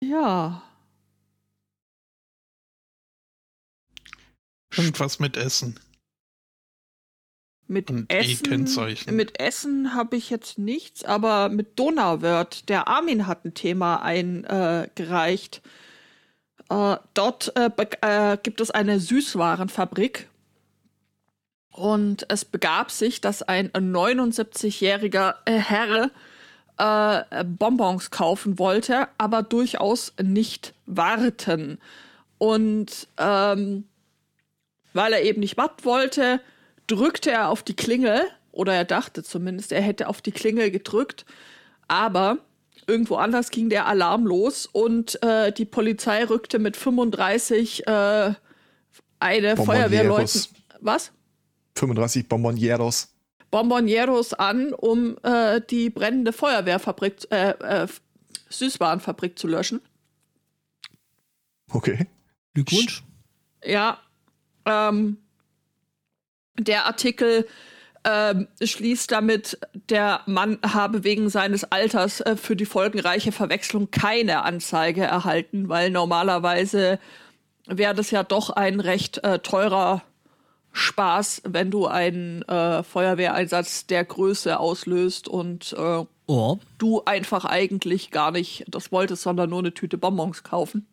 ja. Irgendwas mit Essen. Mit Und Essen, E-Kennzeichen. mit Essen habe ich jetzt nichts, aber mit Donauwörth, der Armin hat ein Thema eingereicht. Äh, äh, be- äh, gibt es eine Süßwarenfabrik. Und es begab sich, dass ein 79-jähriger äh, Herr äh, Bonbons kaufen wollte, aber durchaus nicht warten. Und ähm, weil er eben nicht warten wollte, drückte er auf die Klingel, oder er dachte zumindest, er hätte auf die Klingel gedrückt, aber irgendwo anders ging der Alarm los und äh, die Polizei rückte mit 35 äh, eine. Feuerwehrleuten. Was? 35 Bonbonieros. Bonbonieros an, um äh, die brennende Feuerwehrfabrik, äh, äh, Süßwarenfabrik zu löschen. Okay. Glückwunsch. Ja, ähm, der Artikel ähm, schließt damit, der Mann habe wegen seines Alters äh, für die folgenreiche Verwechslung keine Anzeige erhalten, weil normalerweise wäre das ja doch ein recht äh, teurer Spaß, wenn du einen äh, Feuerwehreinsatz der Größe auslöst und Oh. du einfach eigentlich gar nicht das wolltest, sondern nur eine Tüte Bonbons kaufen.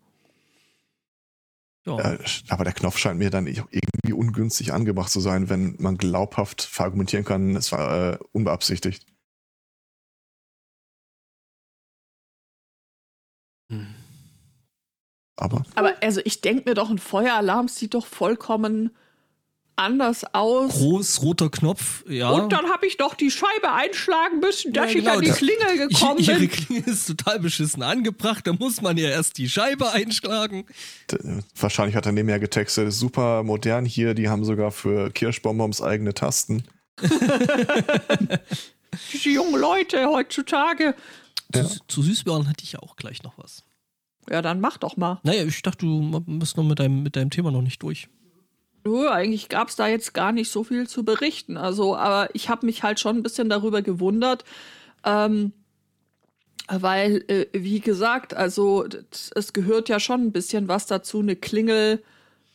Ja. Äh, aber der Knopf scheint mir dann irgendwie ungünstig angebracht zu sein, wenn man glaubhaft verargumentieren kann, es war äh, unbeabsichtigt. Hm. Aber Aber also ich denke mir doch, ein Feueralarm sieht doch vollkommen anders aus. Groß roter Knopf, ja. Und dann habe ich doch die Scheibe einschlagen müssen, dass Ja, ich an die genau. Klingel gekommen Ihre bin. Klinge ist total beschissen angebracht, da muss man ja erst die Scheibe einschlagen. d- wahrscheinlich hat er nebenher getextet, ist super modern hier, die haben sogar für Kirschbonbons eigene Tasten. Diese jungen Leute heutzutage. Zu, Ja. zu Süßwaren hatte ich ja auch gleich noch was. Ja, dann mach doch mal. Naja, ich dachte, du bist noch mit deinem, mit deinem Thema noch nicht durch. Nö, eigentlich gab es da jetzt gar nicht so viel zu berichten. Also, aber ich habe mich halt schon ein bisschen darüber gewundert, ähm, weil, äh, wie gesagt, also es gehört ja schon ein bisschen was dazu, eine Klingel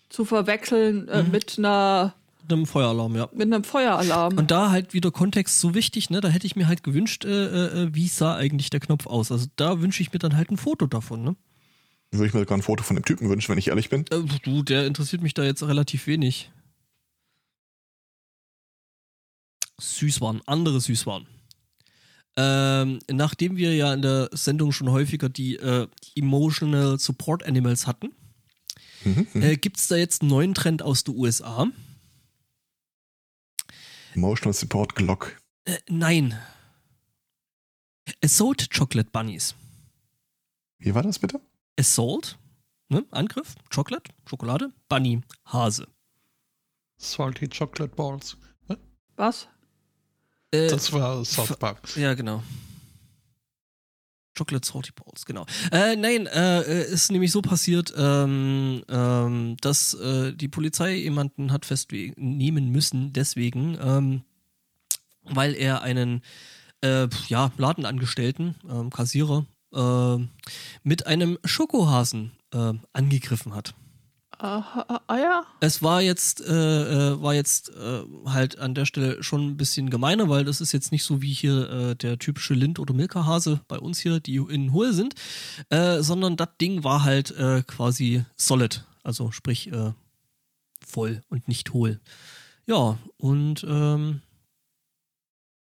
zu verwechseln äh, mit einer Mit einem Feueralarm, ja. mit einem Feueralarm. Und da halt wieder Kontext so wichtig, ne? Da hätte ich mir halt gewünscht, äh, äh, wie sah eigentlich der Knopf aus. Also da wünsche ich mir dann halt ein Foto davon, ne? Würde ich mir sogar ein Foto von dem Typen wünschen, wenn ich ehrlich bin. Äh, du, der interessiert mich da jetzt relativ wenig. Süßwaren, andere Süßwaren. Ähm, nachdem wir ja in der Sendung schon häufiger die äh, Emotional Support Animals hatten, Mhm, mhm. äh, gibt es da jetzt einen neuen Trend aus den USA. Emotional Support Glock. Äh, nein. Assault Chocolate Bunnies. Wie war das bitte? Assault, ne? Angriff, Chocolate, Schokolade, Bunny, Hase. Salty Chocolate Balls. Was? Äh, Das war South Park. Ja, genau. Chocolate Salty Balls, genau. Äh, nein, äh, ist nämlich so passiert, ähm, ähm, dass äh, die Polizei jemanden hat festnehmen müssen, deswegen, ähm, weil er einen äh, ja, Ladenangestellten, ähm, Kassierer, äh, mit einem Schokohasen äh, angegriffen hat. Ah, ah, ja. Es war jetzt, äh, äh, war jetzt äh, halt an der Stelle schon ein bisschen gemeiner, weil das ist jetzt nicht so wie hier äh, der typische Lind- oder Milka-Hase bei uns hier, die in Hohl sind, äh, sondern das Ding war halt quasi solid, also sprich äh, voll und nicht hohl. Ja, und ähm,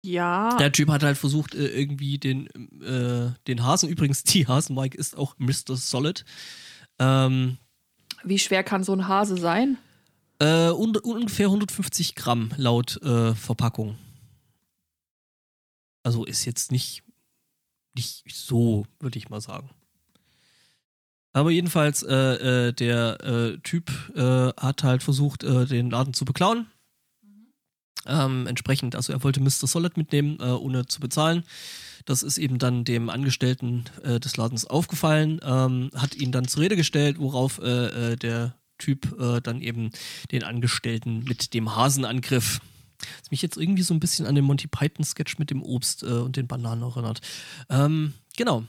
Ja. der Typ hat halt versucht, äh, irgendwie den, äh, den Hasen, übrigens die Hasenmike ist auch Mr. Solid, ähm, Wie schwer kann so ein Hase sein? Äh, un ungefähr 150 Gramm laut äh, Verpackung. Also ist jetzt nicht, nicht so, würde ich mal sagen. Aber jedenfalls, äh, äh, der Typ hat halt versucht, den Laden zu beklauen. Ähm, entsprechend, also er wollte Mr. Solid mitnehmen, äh, ohne zu bezahlen. Das ist eben dann dem Angestellten äh, des Ladens aufgefallen, ähm, hat ihn dann zur Rede gestellt, worauf äh, äh, der Typ äh, dann eben den Angestellten mit dem Hasen angriff. Das mich jetzt irgendwie so ein bisschen an den Monty Python-Sketch mit dem Obst äh, und den Bananen erinnert. Ähm, genau.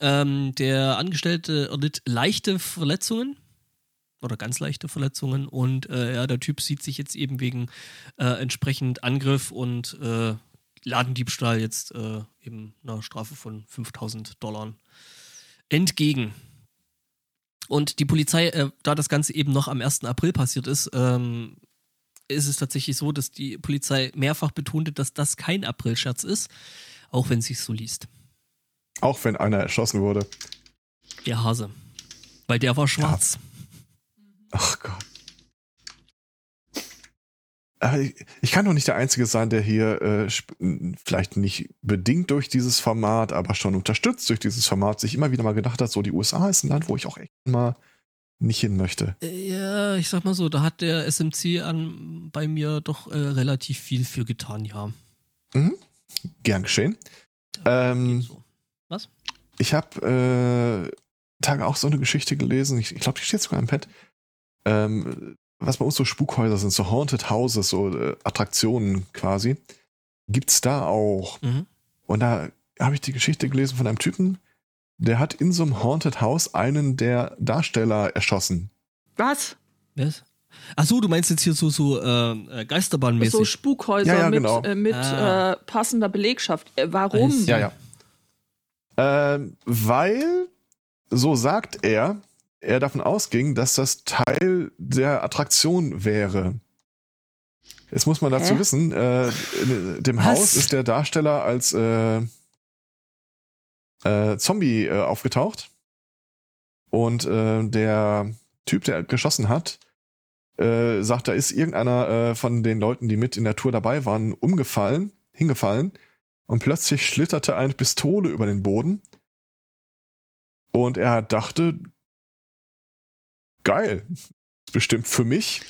Ähm, der Angestellte erlitt leichte Verletzungen oder ganz leichte Verletzungen und äh, ja, der Typ sieht sich jetzt eben wegen äh, entsprechend Angriff und äh, Ladendiebstahl jetzt äh, eben einer Strafe von 5000 Dollar entgegen. Und die Polizei, äh, da das Ganze eben noch am 1. April passiert ist, ähm, ist es tatsächlich so, dass die Polizei mehrfach betonte, dass das kein Aprilscherz ist, auch wenn es sich so liest. Auch wenn einer erschossen wurde. Der Hase. Weil der war schwarz. Ach Gott. Äh, Ich kann doch nicht der Einzige sein, der hier äh, vielleicht nicht bedingt durch dieses Format, aber schon unterstützt durch dieses Format, sich immer wieder mal gedacht hat, so die USA ist ein Land, wo ich auch echt mal nicht hin möchte. Äh, Ja, ich sag mal so, da hat der SMC an, bei mir doch äh, relativ viel für getan, ja. Gern geschehen. Ja, Ähm, so. Ich habe äh, Tage auch so eine Geschichte gelesen, ich, ich glaube, die steht sogar im Pad, ähm, was bei uns so Spukhäuser sind, so Haunted Houses, so äh, Attraktionen quasi. Gibt's da auch. Mhm. Und da habe ich die Geschichte gelesen von einem Typen, der hat in so einem Haunted House einen der Darsteller erschossen. Was? Was? Ach so, du meinst jetzt hier so, so äh, äh, Geisterbahnmäßig. So Spukhäuser Ja, ja, mit, genau. äh, mit Ah. äh, passender Belegschaft. Äh, warum? Ja, ja. Ähm, weil, so sagt er, er davon ausging, dass das Teil der Attraktion wäre. Jetzt muss man dazu Hä? wissen, äh, in dem Was? Haus ist der Darsteller als äh, äh, Zombie äh, aufgetaucht. Und äh, der Typ, der geschossen hat, äh, sagt, da ist irgendeiner äh, von den Leuten, die mit in der Tour dabei waren, umgefallen, hingefallen. Und plötzlich schlitterte eine Pistole über den Boden. Und er dachte, geil, bestimmt für mich.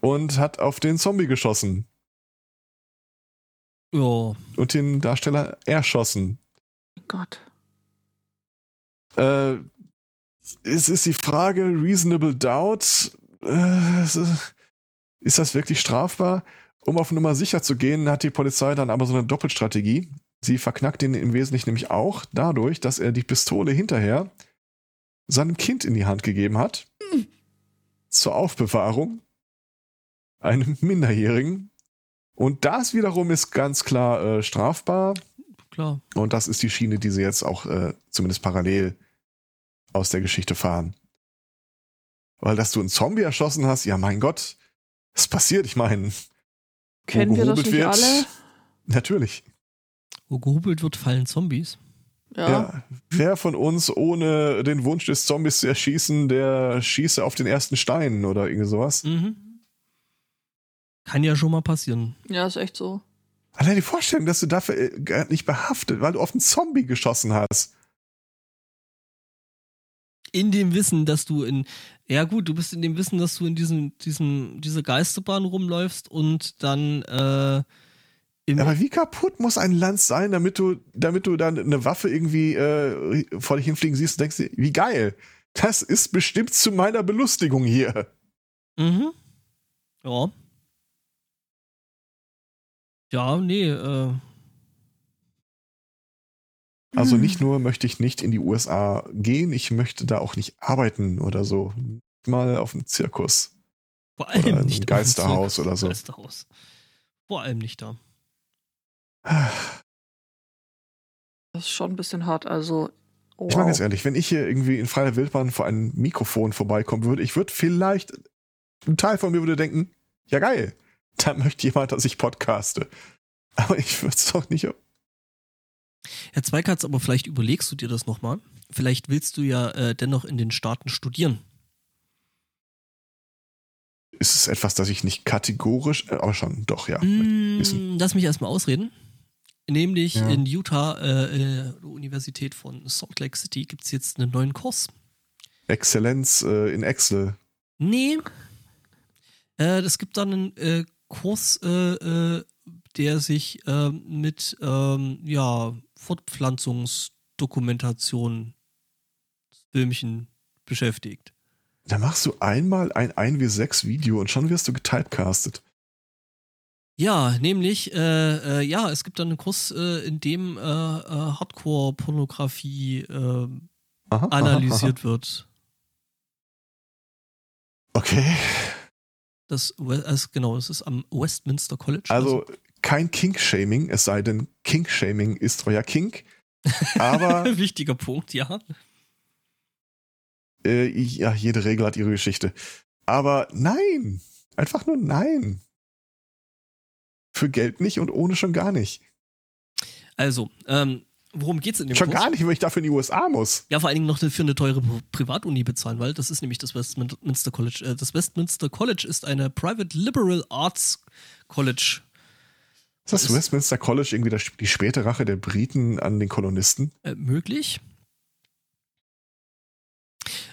Und hat auf den Zombie geschossen ja. und den Darsteller erschossen. Gott. Äh, es ist die Frage, reasonable doubt, äh, ist das wirklich strafbar? Um auf Nummer sicher zu gehen, hat die Polizei dann aber so eine Doppelstrategie. Sie verknackt ihn im Wesentlichen nämlich auch dadurch, dass er die Pistole hinterher seinem Kind in die Hand gegeben hat. Zur Aufbewahrung. Einem Minderjährigen. Und das wiederum ist ganz klar äh, strafbar. Klar. Und das ist die Schiene, die sie jetzt auch äh, zumindest parallel aus der Geschichte fahren. Weil, dass du einen Zombie erschossen hast, ja mein Gott, es passiert, ich meine, Kennen wir das nicht wird. alle? natürlich. Wo gehubelt wird, fallen Zombies. Ja. Ja. Wer von uns ohne den Wunsch des Zombies zu erschießen, der schieße auf den ersten Stein oder irgendwie sowas? Mhm. Kann ja schon mal passieren. ja, ist echt so. Allein die Vorstellung, dass du dafür äh, gar nicht behaftet, weil du auf einen Zombie geschossen hast. In dem Wissen, dass du in. Ja, gut, du bist in dem Wissen, dass du in diesem, diesem, dieser Geisterbahn rumläufst und dann äh, Im, Aber wie kaputt muss ein Land sein, damit du, damit du dann eine Waffe irgendwie äh, vor dich hinfliegen siehst und denkst, dir, wie geil. Das ist bestimmt zu meiner Belustigung hier. Mhm. Ja. Ja, nee, äh. Also nicht nur möchte ich nicht in die USA gehen, ich möchte da auch nicht arbeiten oder so. Mal auf dem Zirkus. Vor allem Oder nicht. Geisterhaus oder so. Geisterhaus. Vor allem nicht da. Das ist schon ein bisschen hart. Also, wow. Ich meine ganz ehrlich, wenn ich hier irgendwie in freier Wildbahn vor einem Mikrofon vorbeikommen würde, ich würde vielleicht, ein Teil von mir würde denken, ja geil, da möchte jemand, dass ich podcaste. Aber ich würde es doch nicht. Herr Zweikatz, aber vielleicht überlegst du dir das nochmal. Vielleicht willst du ja äh, dennoch in den Staaten studieren. Ist es etwas, das ich nicht kategorisch, äh, aber schon, doch, ja. Mm, lass mich erstmal ausreden. Nämlich Ja. in Utah, äh, äh, der Universität von Salt Lake City, gibt es jetzt einen neuen Kurs. Exzellenz äh, in Excel. Nee. Äh, es gibt dann einen äh, Kurs, der sich äh, mit ähm, ja, Fortpflanzungsdokumentation Filmchen beschäftigt. Da machst du einmal ein 1W6 Video und schon wirst du getypecastet. Ja, nämlich, äh, äh, ja, es gibt dann einen Kurs, äh, in dem äh, äh, Hardcore-Pornografie äh, Aha, analysiert wird. aha. Okay. Das, also, genau, es ist am Westminster College. Also kein Kink-Shaming, es sei denn, Kink-Shaming ist euer Kink. Aber wichtiger Punkt, ja. ja, jede Regel hat ihre Geschichte. Aber nein, einfach nur nein. Für Geld nicht und ohne schon gar nicht. Also, ähm, worum geht's in dem Schon Kurs? gar nicht, wenn ich dafür in die USA muss. Ja, vor allen Dingen noch für eine teure Pri- Privatuni bezahlen, weil das ist nämlich das Westminster College. Äh, Das Westminster College ist eine Private Liberal Arts College. Ist das Ist- Westminster College irgendwie das, die späte Rache der Briten an den Kolonisten? Äh, möglich.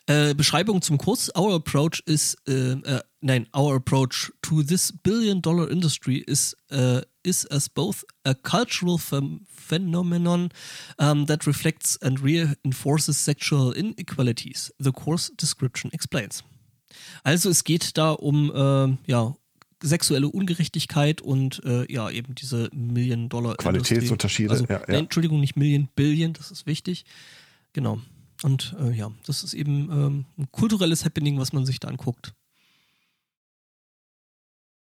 Äh, Beschreibung zum Kurs. Our approach is, äh, äh, nein, our approach to this billion dollar industry is, äh, is as both a cultural phenomenon um, that reflects and reinforces sexual inequalities. The course description explains. Also es geht da um, äh, ja, sexuelle Ungerechtigkeit und äh, ja, eben diese Million Dollar Qualitätsunterschiede, Also, ja, ja. Nein, Entschuldigung, nicht Million, Billion, das ist wichtig. Genau. Und äh, ja, das ist eben ähm, ein kulturelles Happening, was man sich da anguckt.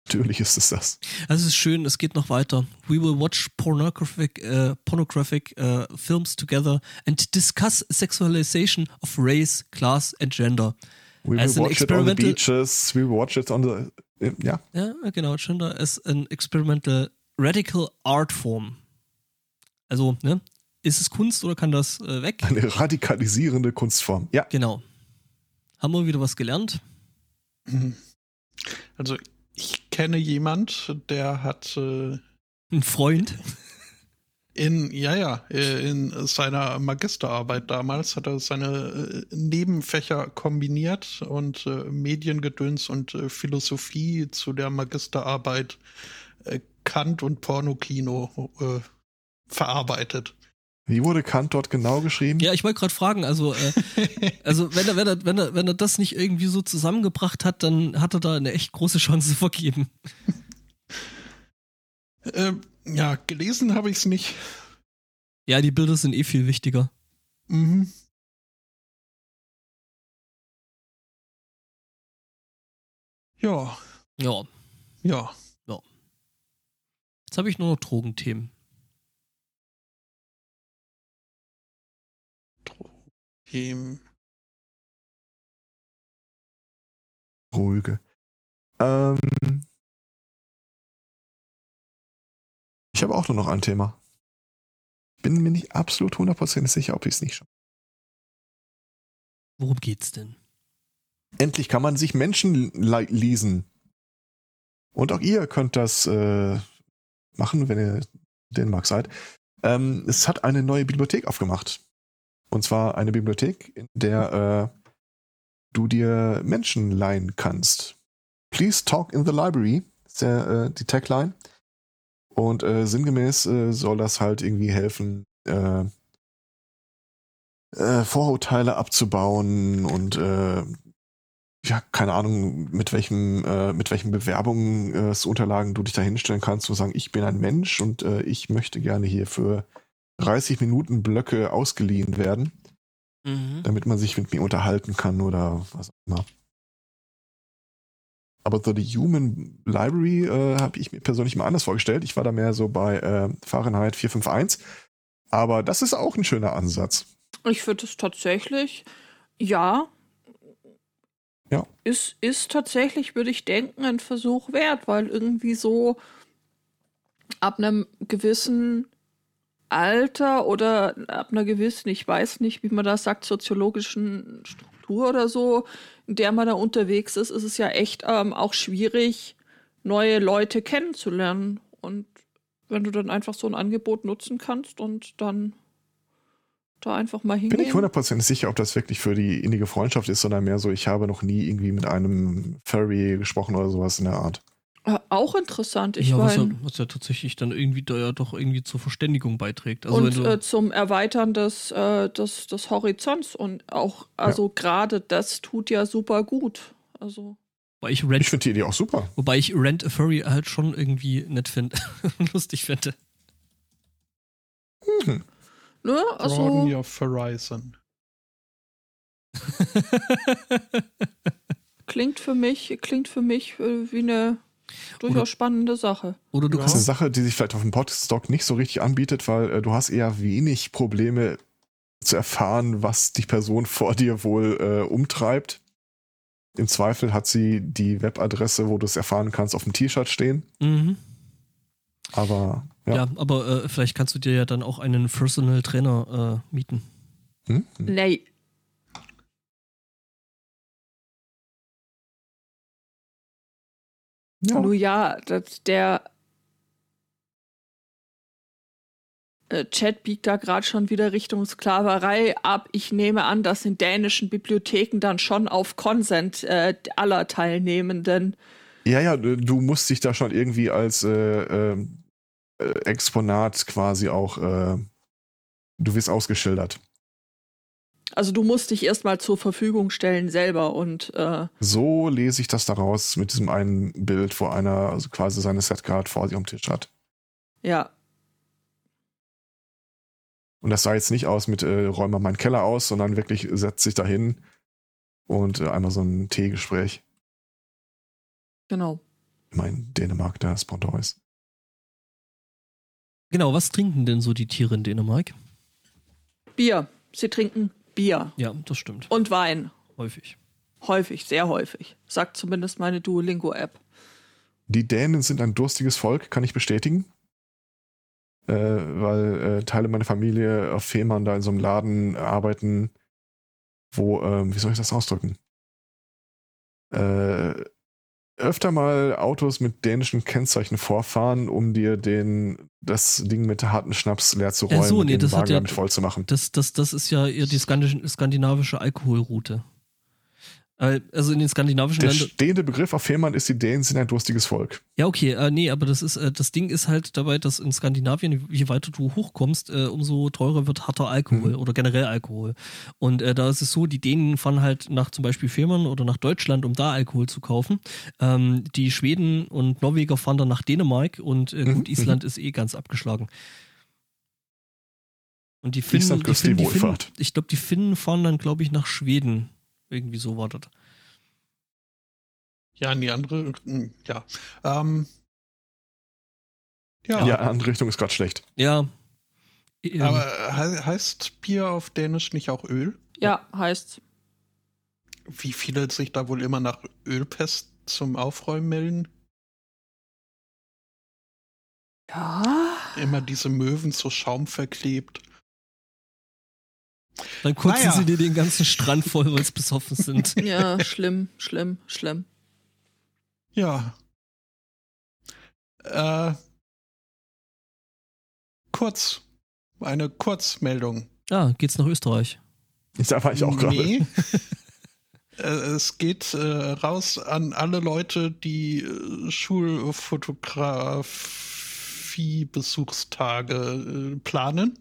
Natürlich ist es das. Also es ist schön, es geht noch weiter. We will watch pornographic, äh, pornographic äh, films together and discuss sexualization of race, class and gender. We will watch it on the beaches, we will watch it on the. äh, Ja, Ja, genau, gender as an experimental radical art form. Also, ne? Ist es Kunst oder kann das äh, weg? eine radikalisierende Kunstform. Ja, Genau. Haben wir wieder was gelernt? Mhm. Also ich kenne jemand, der hat äh, Ein Freund? in, ja, ja, äh, in seiner Magisterarbeit damals hat er seine äh, Nebenfächer kombiniert und äh, Mediengedöns und äh, Philosophie zu der Magisterarbeit äh, Kant und Pornokino äh, verarbeitet. Wie wurde Kant dort genau geschrieben? Ja, ich wollte gerade fragen, also, äh, also wenn er, wenn, er, wenn, er, wenn er das nicht irgendwie so zusammengebracht hat, dann hat er da eine echt große Chance vergeben. Äh, ja, gelesen habe ich es nicht. Ja, die Bilder sind eh viel wichtiger. Mhm. Ja, Ja, ja. jetzt habe ich nur noch Drogenthemen. Im Ruhige. Ähm, ich habe auch nur noch ein Thema. Bin mir nicht absolut hundertprozentig sicher, ob ich es nicht schon. Worum geht's denn? Endlich kann man sich Menschen le- lesen. Und auch ihr könnt das äh, machen, wenn ihr Dänemark seid. Ähm, es hat eine neue Bibliothek aufgemacht. Und zwar eine Bibliothek, in der äh, du dir Menschen leihen kannst. Please talk in the library, ist der, äh, die Tagline. Und äh, sinngemäß äh, soll das halt irgendwie helfen, äh, äh, Vorurteile abzubauen und ja, keine Ahnung, mit welchem, äh, mit welchen Bewerbungsunterlagen äh, du dich da hinstellen kannst, zu sagen, ich bin ein Mensch und äh, ich möchte gerne hier für 30 Minuten Blöcke ausgeliehen werden, Mhm. damit man sich mit mir unterhalten kann oder was auch immer. Aber so die Human Library äh, habe ich mir persönlich mal anders vorgestellt. Ich war da mehr so bei äh, Fahrenheit 451. Aber das ist auch ein schöner Ansatz. Ich finde es tatsächlich, ja. Ja. Ist, ist tatsächlich, würde ich denken, ein Versuch wert, weil irgendwie so ab einem gewissen Alter oder ab einer gewissen, ich weiß nicht, wie man das sagt, soziologischen Struktur oder so, in der man da unterwegs ist, ist es ja echt ähm, auch schwierig, neue Leute kennenzulernen. Und wenn du dann einfach so ein Angebot nutzen kannst und dann da einfach mal Bin hingehen. ich hundertprozentig sicher, ob das wirklich für die innige Freundschaft ist, sondern mehr so, ich habe noch nie irgendwie mit einem Furry gesprochen oder sowas in der Art. Äh, Auch interessant. Ich ja, was ja, meine, was ja tatsächlich dann irgendwie da ja doch irgendwie zur Verständigung beiträgt. Also und äh, zum Erweitern des, äh, des, des Horizonts und auch, also gerade das tut ja super gut. Also, wobei ich Ich finde die Idee auch super. wobei ich Rent a Furry halt schon irgendwie nett finde, lustig finde. Mhm. ne, Broaden also, your horizon. klingt für mich, klingt für mich äh, wie eine durchaus Oder- spannende Sache. Oder du Ja. Das ist eine Sache, die sich vielleicht auf dem Podstock nicht so richtig anbietet, weil äh, du hast eher wenig Probleme zu erfahren, was die Person vor dir wohl äh, umtreibt. Im Zweifel hat sie die Webadresse, wo du es erfahren kannst, auf dem T-Shirt stehen. mhm. Aber ja. ja. aber äh, vielleicht kannst du dir ja dann auch einen Personal Trainer äh, mieten. Hm? Hm. Nee. Ja. Nur ja, das, der äh, Chat biegt da gerade schon wieder Richtung Sklaverei ab. Ich nehme an, dass in dänischen Bibliotheken dann schon auf Consent äh, aller Teilnehmenden. Ja, ja, du du musst dich da schon irgendwie als äh, ähm, äh, Exponat quasi auch, äh, du wirst ausgeschildert. Also du musst dich erstmal zur Verfügung stellen selber und äh, So lese ich das daraus mit diesem einen Bild, wo einer also quasi seine Setcard vor sich am Tisch hat. ja. Und das sah jetzt nicht aus mit äh, räum mal meinen Keller aus, sondern wirklich setzt sich dahin und äh, einmal so ein Teegespräch. Genau. Ich meine, Dänemark, da Pendant ist. Genau, was trinken denn so die Tiere in Dänemark? Bier. Sie trinken Bier Ja, das stimmt. und Wein. Häufig. Häufig, sehr häufig. Sagt zumindest meine Duolingo-App. Die Dänen sind ein durstiges Volk, kann ich bestätigen. Äh, weil äh, Teile meiner Familie auf Fehmarn da in so einem Laden arbeiten, wo, ähm, wie soll ich das ausdrücken? Äh, öfter mal Autos mit dänischen Kennzeichen vorfahren, um dir den, das Ding mit harten Schnaps leer zu Ja, räumen so, und nee, den das hat Wagen ja- damit voll zu machen. Das, das, das ist ja eher die skandin- skandinavische Alkoholroute. Äh, Also in den skandinavischen Der Ländern. stehende Begriff auf Fehmarn ist, die Dänen sind ein durstiges Volk. Ja, okay, äh, nee, aber das ist, äh, das Ding ist halt dabei, dass in Skandinavien, je weiter du hochkommst, äh, umso teurer wird harter Alkohol Mhm. oder generell Alkohol. Und äh, da ist es so, die Dänen fahren halt nach zum Beispiel Fehmarn oder nach Deutschland, um da Alkohol zu kaufen. Ähm, die Schweden und Norweger fahren dann nach Dänemark und äh, Mhm, gut, Island ist eh ganz abgeschlagen. Und die Finnen, die die Finnen, die Finnen Wohlfahrt. ich glaube, die Finnen fahren dann, glaube ich, nach Schweden. Irgendwie so war das. Ja, in die andere, hm, ja. Ähm, ja, Ja, andere Richtung ist gerade schlecht. Ja. Ähm, aber he heißt Bier auf Dänisch nicht auch Öl? Ja, heißt. Wie viele sich da wohl immer nach Ölpest zum Aufräumen melden? Ja. Immer diese Möwen zu Schaum verklebt. Dann kotzen Naja. sie dir den ganzen Strand voll, weil sie besoffen sind. Ja, schlimm, schlimm, schlimm. Ja. Äh, kurz. Eine Kurzmeldung. Ah, geht's nach Österreich. Da war ich auch gerade. Nee. Äh, es geht äh, raus an alle Leute, die äh, Viehbesuchstage äh, planen.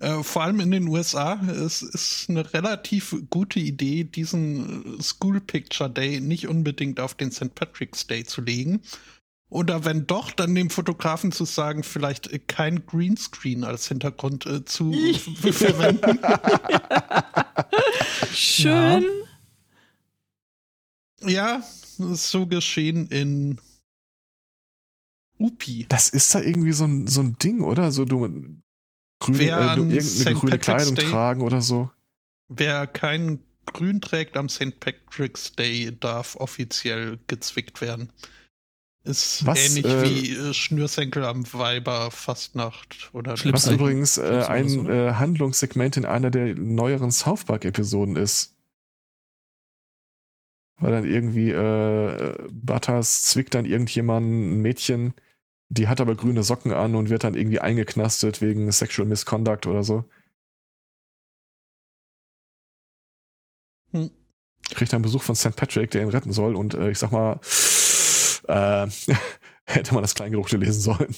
Äh, vor allem in den USA. Es ist eine relativ gute Idee, diesen äh, School Picture Day nicht unbedingt auf den St. Patrick's Day zu legen. Oder wenn doch, dann dem Fotografen zu sagen, vielleicht kein Greenscreen als Hintergrund äh, zu verwenden. Schön. Ja, so geschehen in Upi. Das ist da irgendwie so ein, so ein Ding, oder? So du, grüne, Wer äh, du an irgendeine grüne Kleidung Day- tragen oder so. Wer kein Grün trägt am St. Patrick's Day, darf offiziell gezwickt werden. Ist Was, ähnlich äh, wie äh, Schnürsenkel am Weiberfastnacht oder Schlips- Was übrigens äh, ein so. äh, Handlungssegment in einer der neueren South Park-Episoden ist. Weil dann irgendwie äh, Butters zwickt dann irgendjemanden, ein Mädchen, die hat aber grüne Socken an und wird dann irgendwie eingeknastet wegen Sexual Misconduct oder so. Hm. Kriegt dann Besuch von St. Patrick, der ihn retten soll und äh, ich sag mal, äh, hätte man das Kleingedruckte lesen sollen.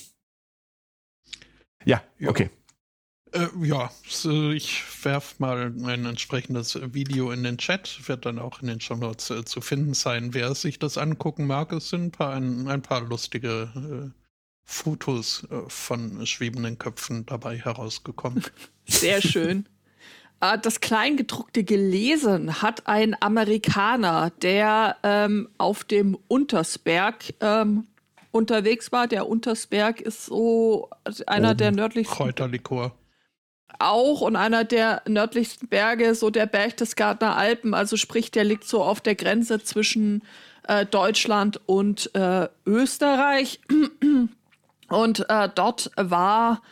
Ja, Ja. okay. Äh, ja, so, ich werf mal ein entsprechendes Video in den Chat, wird dann auch in den Shownotes äh, zu finden sein. Wer sich das angucken mag, es sind ein paar, ein, ein paar lustige äh, Fotos äh, von schwebenden Köpfen dabei herausgekommen. Sehr schön. Äh, Das Kleingedruckte gelesen hat ein Amerikaner, der ähm, auf dem Untersberg ähm, unterwegs war. Der Untersberg ist so einer Oben. der nördlichsten Kräuterlikor. auch und einer der nördlichsten Berge, so der Berchtesgadener Alpen. Also sprich, der liegt so auf der Grenze zwischen äh, Deutschland und äh, Österreich. Und äh, dort war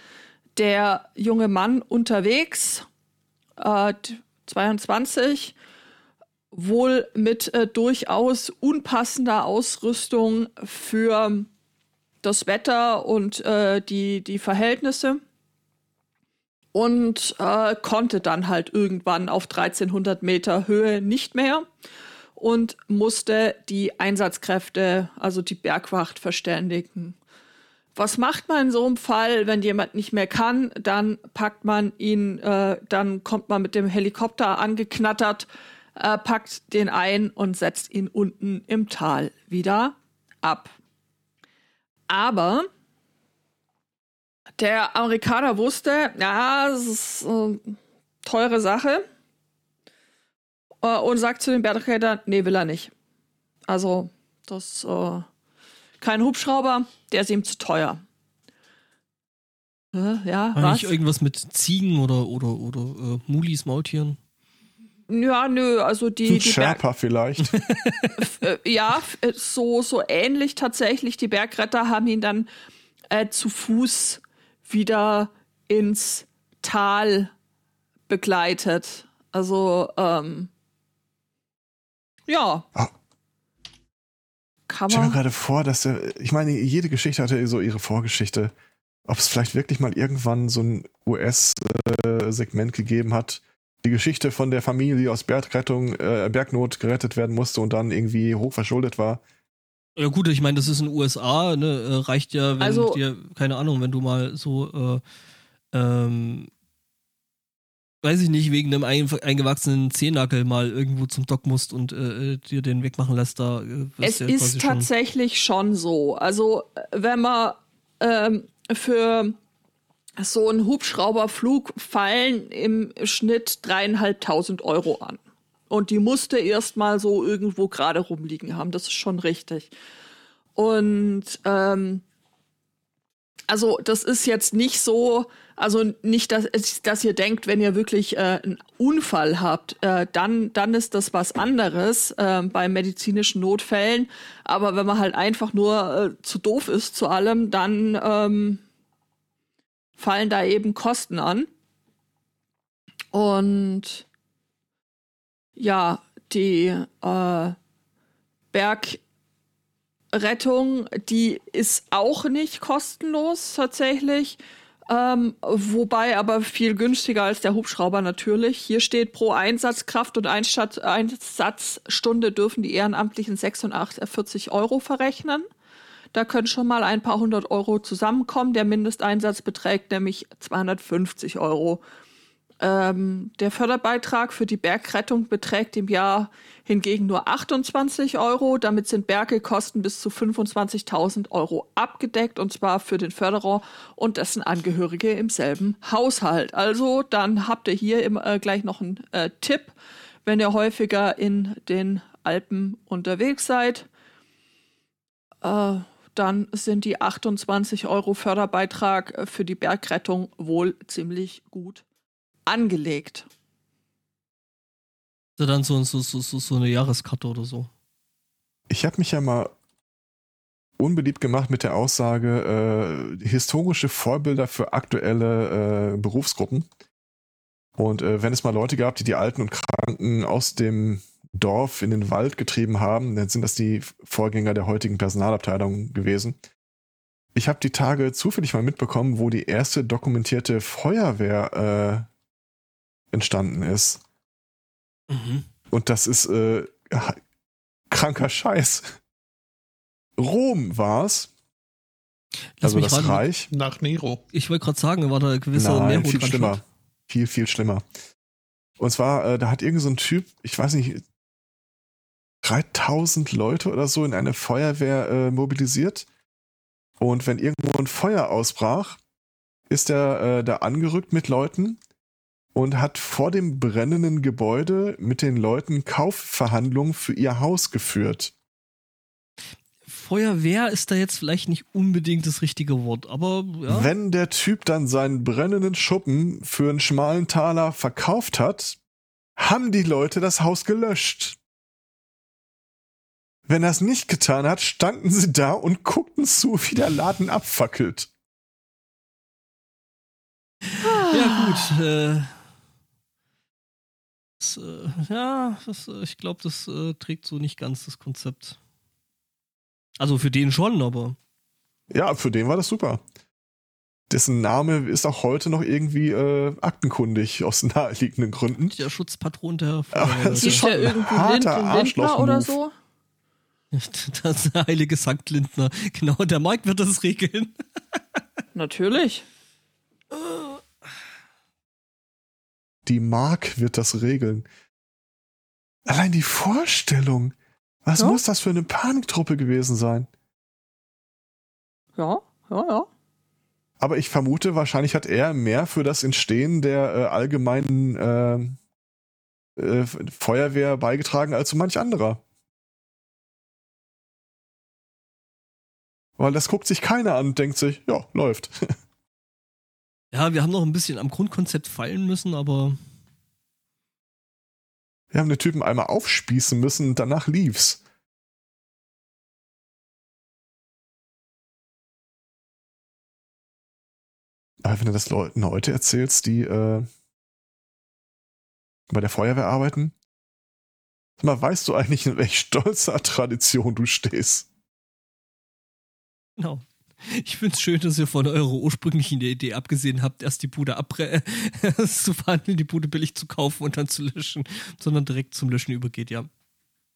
der junge Mann unterwegs, äh, 22, wohl mit äh, durchaus unpassender Ausrüstung für das Wetter und äh, die, die Verhältnisse und äh, konnte dann halt irgendwann auf 1300 Meter Höhe nicht mehr und musste die Einsatzkräfte, also die Bergwacht, verständigen. Was macht man in so einem Fall, wenn jemand nicht mehr kann? Dann packt man ihn, äh, dann kommt man mit dem Helikopter angeknattert, äh, packt den ein und setzt ihn unten im Tal wieder ab. Aber der Amerikaner wusste, ja, das ist äh, teure Sache. Äh, und sagt zu den Bergrädern, nee, will er nicht. Also, das, äh, kein Hubschrauber, der ist ihm zu teuer. Äh, ja, War was? nicht irgendwas mit Ziegen oder, oder, oder äh, Mulis, Maultieren? Ja, nö, also die, Ein die Berg, Sherpa vielleicht. äh, ja, so, so ähnlich tatsächlich. Die Bergretter haben ihn dann äh, zu Fuß wieder ins Tal begleitet. Also, ähm, ja. Ah. Kann Ich stelle mir gerade vor, dass der, ich meine, jede Geschichte hatte so ihre Vorgeschichte. Ob es vielleicht wirklich mal irgendwann so ein US-Segment gegeben hat, die Geschichte von der Familie, die aus Bergrettung, äh, Bergnot gerettet werden musste und dann irgendwie hochverschuldet war. Ja gut, ich meine, das ist in den USA, ne, äh, reicht ja, wenn Also- dir, keine Ahnung, wenn du mal so, äh, ähm, weiß ich nicht, wegen einem ein, eingewachsenen Zehennagel mal irgendwo zum Doc musst und äh, äh, dir den wegmachen lässt, da äh, Es ja ist tatsächlich schon so. Also, äh, wenn man ähm, für so einen Hubschrauberflug fallen im Schnitt dreieinhalbtausend Euro an. Und die musste erst mal so irgendwo gerade rumliegen haben. Das ist schon richtig. Und ähm, also das ist jetzt nicht so, also nicht, dass, dass ihr denkt, wenn ihr wirklich äh, einen Unfall habt, äh, dann, dann ist das was anderes äh, bei medizinischen Notfällen. Aber wenn man halt einfach nur äh, zu doof ist zu allem, dann ähm, fallen da eben Kosten an. Und ja, die äh, Bergrettung, die ist auch nicht kostenlos tatsächlich. Ähm, wobei aber viel günstiger als der Hubschrauber natürlich. Hier steht pro Einsatzkraft und Einstatt Einsatzstunde dürfen die Ehrenamtlichen 46 Euro verrechnen. Da können schon mal ein paar hundert Euro zusammenkommen. Der Mindesteinsatz beträgt nämlich 250 Euro. Ähm, der Förderbeitrag für die Bergrettung beträgt im Jahr hingegen nur 28 Euro. Damit sind Bergekosten bis zu 25.000 Euro abgedeckt und zwar für den Förderer und dessen Angehörige im selben Haushalt. Also dann habt ihr hier im, äh, gleich noch einen äh, Tipp, wenn ihr häufiger in den Alpen unterwegs seid. Äh, dann sind die 28 Euro Förderbeitrag für die Bergrettung wohl ziemlich gut angelegt. So dann so, so, so, so eine Jahreskarte oder so. Ich habe mich ja mal unbeliebt gemacht mit der Aussage, äh, historische Vorbilder für aktuelle äh, Berufsgruppen. Und äh, wenn es mal Leute gab, die die Alten und Kranken aus dem Dorf in den Wald getrieben haben, dann sind das die Vorgänger der heutigen Personalabteilung gewesen. Ich habe die Tage zufällig mal mitbekommen, wo die erste dokumentierte Feuerwehr äh, entstanden ist. Mhm. Und das ist äh, kranker Scheiß. Rom war's. Lass Also mich das raten, Reich. Nach Nero. Ich wollte gerade sagen, war da ein gewisser Nein, Nero viel schlimmer. schuld? Viel, viel schlimmer. Und zwar, äh, da hat irgend so ein Typ, ich weiß nicht, 3000 Leute oder so in eine Feuerwehr äh, mobilisiert. Und wenn irgendwo ein Feuer ausbrach, ist er äh, da angerückt mit Leuten und hat vor dem brennenden Gebäude mit den Leuten Kaufverhandlungen für ihr Haus geführt. Feuerwehr ist da jetzt vielleicht nicht unbedingt das richtige Wort, aber ja. Wenn der Typ dann seinen brennenden Schuppen für einen schmalen Taler verkauft hat, haben die Leute das Haus gelöscht. Wenn er es nicht getan hat, standen sie da und guckten zu, wie der Laden abfackelt. Ja, gut. Äh, das, äh, ja, das, äh, ich glaube, das äh, trägt so nicht ganz das Konzept. Also für den schon, aber. Ja, für den war das super. Dessen Name ist auch heute noch irgendwie äh, aktenkundig aus naheliegenden Gründen. Der Schutzpatron der Feuerwehr. es ist schon der harter Lind Lindner oder so? Das ist der heilige Sankt Lindner. Genau, der Markt wird das regeln. Natürlich. Die Mark wird das regeln. Allein die Vorstellung. Was Ja. muss das für eine Paniktruppe gewesen sein? Ja, ja, ja. Aber ich vermute, wahrscheinlich hat er mehr für das Entstehen der äh, allgemeinen äh, äh, Feuerwehr beigetragen als so manch anderer. Weil das guckt sich keiner an und denkt sich, ja, läuft. Ja, wir haben noch ein bisschen am Grundkonzept feilen müssen, aber Wir haben den Typen einmal aufspießen müssen und danach lief's. Aber wenn du das Leuten heute erzählst, die äh, bei der Feuerwehr arbeiten, sag mal, weißt du eigentlich, in welch stolzer Tradition du stehst? genau. Ich finde es schön, dass ihr von eurer ursprünglichen Idee abgesehen habt, erst die Bude abre zu verhandeln, die Bude billig zu kaufen und dann zu löschen, sondern direkt zum Löschen übergeht, ja.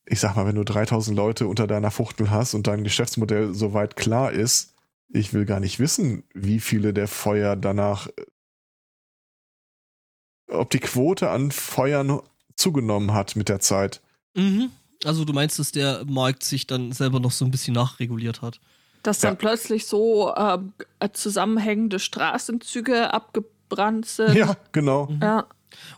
Ich sag mal, wenn du 3000 Leute unter deiner Fuchtel hast und dein Geschäftsmodell soweit klar ist, ich will gar nicht wissen, wie viele der Feuer danach, äh, ob die Quote an Feuern zugenommen hat mit der Zeit. Mhm. Also du meinst, dass der Markt sich dann selber noch so ein bisschen nachreguliert hat. Dass Ja. dann plötzlich so ähm, zusammenhängende Straßenzüge abgebrannt sind. Ja, genau. Ja.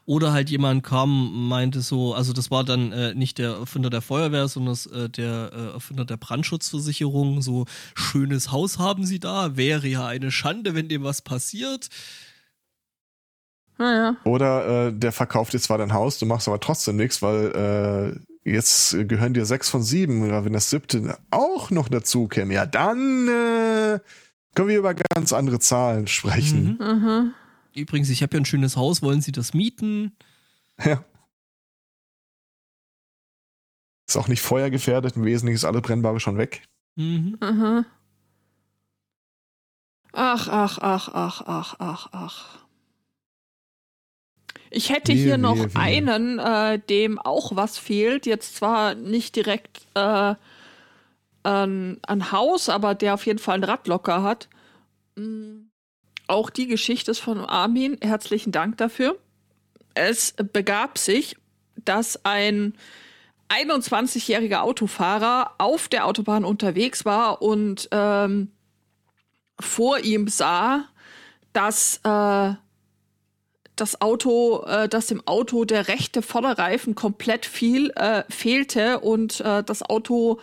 Oder halt jemand kam, meinte so, also das war dann äh, nicht der Erfinder der Feuerwehr, sondern das, äh, der äh, Erfinder der Brandschutzversicherung. So schönes Haus haben sie da, wäre ja eine Schande, wenn dem was passiert. Naja. Oder äh, der verkauft dir zwar dein Haus, du machst aber trotzdem nichts, weil äh, jetzt gehören dir sechs von sieben. Oder wenn das siebte auch noch dazu käme, ja, dann äh, können wir über ganz andere Zahlen sprechen. Mhm. Übrigens, ich habe ja ein schönes Haus, wollen Sie das mieten? Ja. Ist auch nicht feuergefährdet, im Wesentlichen ist alles Brennbare schon weg. Mhm. Mhm. Ach, ach, ach, ach, ach, ach, ach. Ich hätte Wehe, hier noch wehe, wehe. einen, äh, dem auch was fehlt. Jetzt zwar nicht direkt äh, ein, ein Haus, aber der auf jeden Fall einen Radlocker hat. Mm, auch die Geschichte ist von Armin. Herzlichen Dank dafür. Es begab sich, dass ein 21-jähriger Autofahrer auf der Autobahn unterwegs war und ähm, vor ihm sah, dass äh, das Auto, äh, dass dem Auto der rechte Vorderreifen komplett viel äh, fehlte und äh, das Auto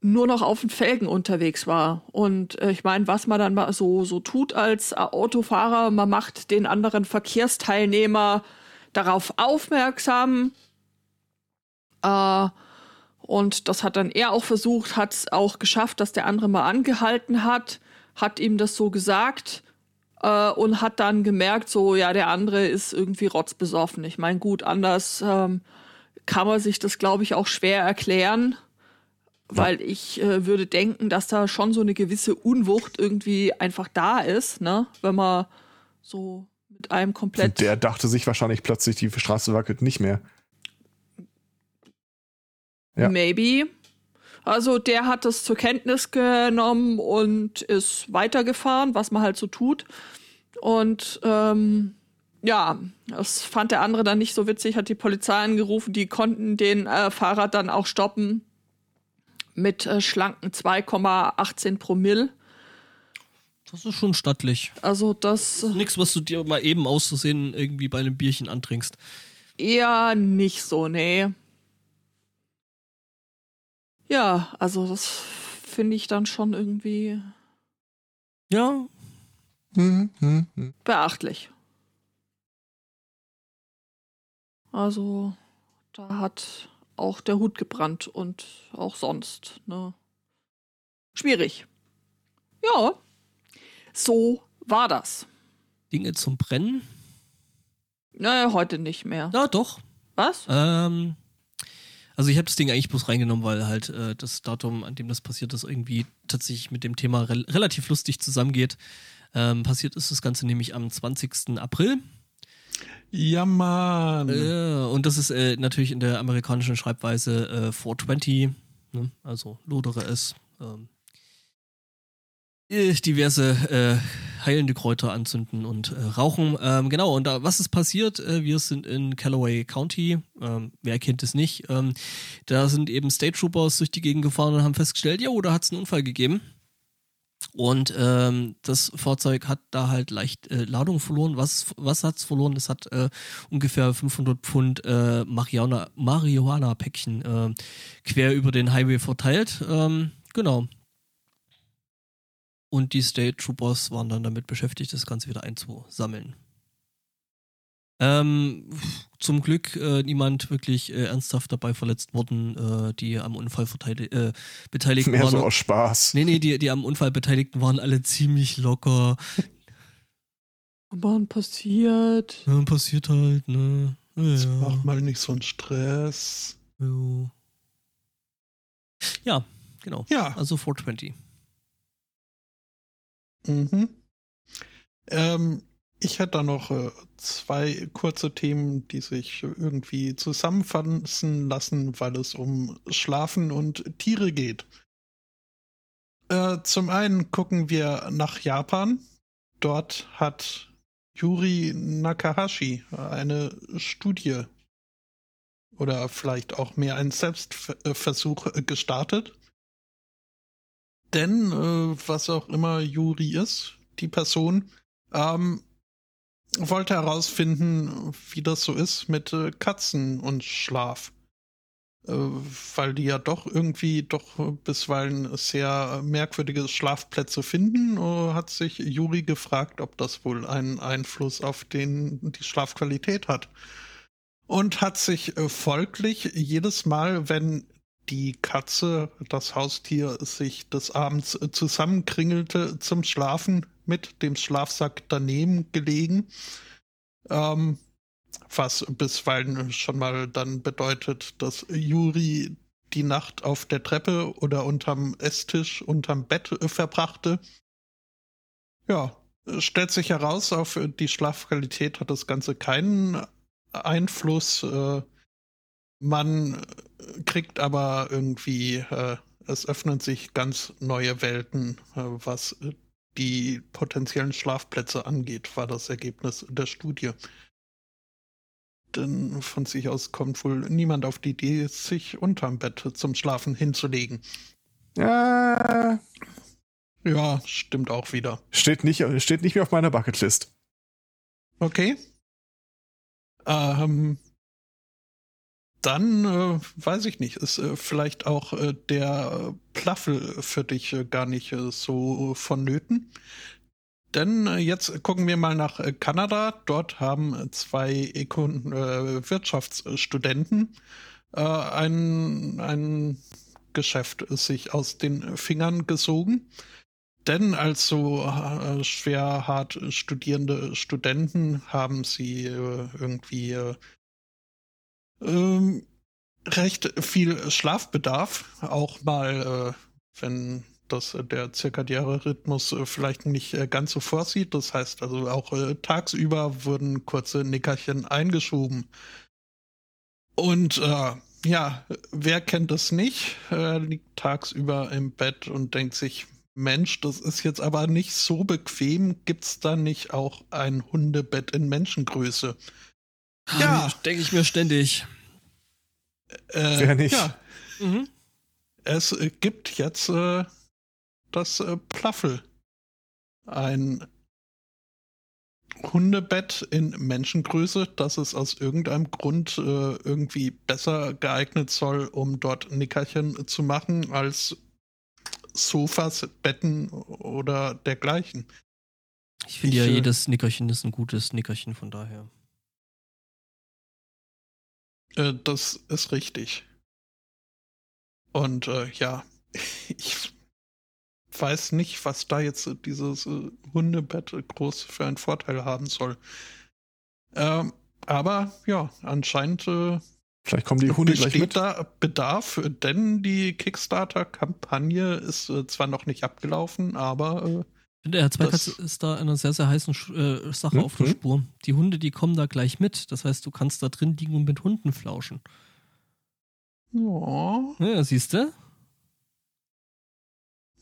nur noch auf den Felgen unterwegs war. Und äh, ich meine, was man dann mal so, so tut als Autofahrer, man macht den anderen Verkehrsteilnehmer darauf aufmerksam. Äh, und das hat dann er auch versucht, hat es auch geschafft, dass der andere mal angehalten hat, hat ihm das so gesagt äh, und hat dann gemerkt, so, ja, der andere ist irgendwie rotzbesoffen. Ich meine, gut, anders ähm, kann man sich das, glaube ich, auch schwer erklären, weil ich äh, würde denken, dass da schon so eine gewisse Unwucht irgendwie einfach da ist, ne, wenn man so mit einem komplett. Der dachte sich wahrscheinlich plötzlich, die Straße wackelt nicht mehr. Ja. Maybe. Also der hat es zur Kenntnis genommen und ist weitergefahren, was man halt so tut. Und ähm, ja, das fand der andere dann nicht so witzig, hat die Polizei angerufen, die konnten den äh, Fahrer dann auch stoppen mit äh, schlanken 2,18 Promille. Das ist schon stattlich. Also das. das Nichts, was du dir mal eben auszusehen irgendwie bei einem Bierchen antrinkst. Eher nicht so, nee. Ja, also das finde ich dann schon irgendwie. Ja. Hm, hm, hm. Beachtlich. Also, da hat auch der Hut gebrannt und auch sonst, ne? Schwierig. Ja. So war das. Dinge zum Brennen? Naja, heute nicht mehr. Ja, doch. Was? Ähm, also ich habe das Ding eigentlich bloß reingenommen, weil halt äh, das Datum, an dem das passiert ist, irgendwie tatsächlich mit dem Thema re relativ lustig zusammengeht. Ähm, passiert ist das Ganze nämlich am 20. April. Ja, Mann. Äh, und das ist äh, natürlich in der amerikanischen Schreibweise äh, 420, ne? also lodere es. Ähm, äh, diverse äh, heilende Kräuter anzünden und äh, rauchen. Ähm, genau, und da, was ist passiert? Äh, wir sind in Callaway County. Ähm, wer kennt es nicht? Ähm, da sind eben State Troopers durch die Gegend gefahren und haben festgestellt, ja, da hat es einen Unfall gegeben. Und ähm, das Fahrzeug hat da halt leicht äh, Ladung verloren. Was, was hat es verloren? Es hat äh, ungefähr 500 Pfund äh, Marihuana-Päckchen äh, quer über den Highway verteilt. Ähm, genau. Und die State Troopers waren dann damit beschäftigt, das Ganze wieder einzusammeln. Ähm, zum Glück äh, niemand wirklich äh, ernsthaft dabei verletzt worden, äh, die am Unfall äh, beteiligt Mehr waren. so aus Spaß. Nee, nee, die, die am Unfall Beteiligten waren alle ziemlich locker. Aber passiert. Ja, passiert halt, ne? Ja, Jetzt ja. mach mal nicht so einen Stress. Jo. Ja, genau. Ja. Also 420. Mhm. Ähm, ich hätte da noch äh, zwei kurze Themen, die sich irgendwie zusammenfassen lassen, weil es um Schlafen und Tiere geht. Äh, zum einen gucken wir nach Japan. Dort hat Yuri Nakahashi eine Studie oder vielleicht auch mehr einen Selbstversuch gestartet. Denn äh, was auch immer Yuri ist, die Person, ähm, wollte herausfinden, wie das so ist mit äh, Katzen und Schlaf. Äh, weil die ja doch irgendwie doch bisweilen sehr merkwürdige Schlafplätze finden, äh, hat sich Juri gefragt, ob das wohl einen Einfluss auf den, die Schlafqualität hat. Und hat sich äh, folglich jedes Mal, wenn die Katze, das Haustier, sich des Abends äh, zusammenkringelte zum Schlafen, mit dem Schlafsack daneben gelegen. Ähm, was bisweilen schon mal dann bedeutet, dass Juri die Nacht auf der Treppe oder unterm Esstisch, unterm Bett äh, verbrachte. Ja, stellt sich heraus, auf die Schlafqualität hat das Ganze keinen Einfluss. Äh, man kriegt aber irgendwie äh, es öffnen sich ganz neue Welten, äh, was äh, die potenziellen Schlafplätze angeht, war das Ergebnis der Studie. Denn von sich aus kommt wohl niemand auf die Idee, sich unterm Bett zum Schlafen hinzulegen. Ja. Ja, stimmt auch wieder. Steht nicht, steht nicht mehr auf meiner Bucketlist. Okay. Ähm, dann äh, weiß ich nicht, ist äh, vielleicht auch äh, der Plaffel für dich äh, gar nicht äh, so vonnöten. Denn äh, jetzt gucken wir mal nach Kanada. Dort haben zwei Econ Wirtschaftsstudenten ein, ein Geschäft sich aus den Fingern gesogen. Denn als so schwer hart studierende Studenten haben sie irgendwie ähm, recht viel Schlafbedarf, auch mal, äh, wenn das äh, der zirkadiäre Rhythmus äh, vielleicht nicht äh, ganz so vorsieht. Das heißt also auch tagsüber wurden kurze Nickerchen eingeschoben. Und ja, wer kennt das nicht? liegt tagsüber im Bett und denkt sich, Mensch, das ist jetzt aber nicht so bequem. Gibt's da nicht auch ein Hundebett in Menschengröße? Ja, denke ich mir ständig. Äh, Wer nicht? Ja. Mhm. Es äh, gibt jetzt äh, das äh, Plaffel. Ein Hundebett in Menschengröße, das es aus irgendeinem Grund äh, irgendwie besser geeignet soll, um dort Nickerchen zu machen, als Sofas, Betten oder dergleichen. Ich finde ja, äh, jedes Nickerchen ist ein gutes Nickerchen, von daher. Äh, das ist richtig. Und äh, ja, ich weiß nicht, was da jetzt dieses äh, Hundebett groß für einen Vorteil haben soll. Ähm, aber ja, anscheinend äh, Vielleicht kommen die Hunde gleich mit. da Bedarf, denn die Kickstarter-Kampagne ist äh, zwar noch nicht abgelaufen, aber Herr Zweikatz ist da einer sehr, sehr heißen äh, Sache mhm. auf der Spur. Die Hunde, die kommen da gleich mit. Das heißt, du kannst da drin liegen und mit Hunden flauschen. Ja. Ja, siehst du?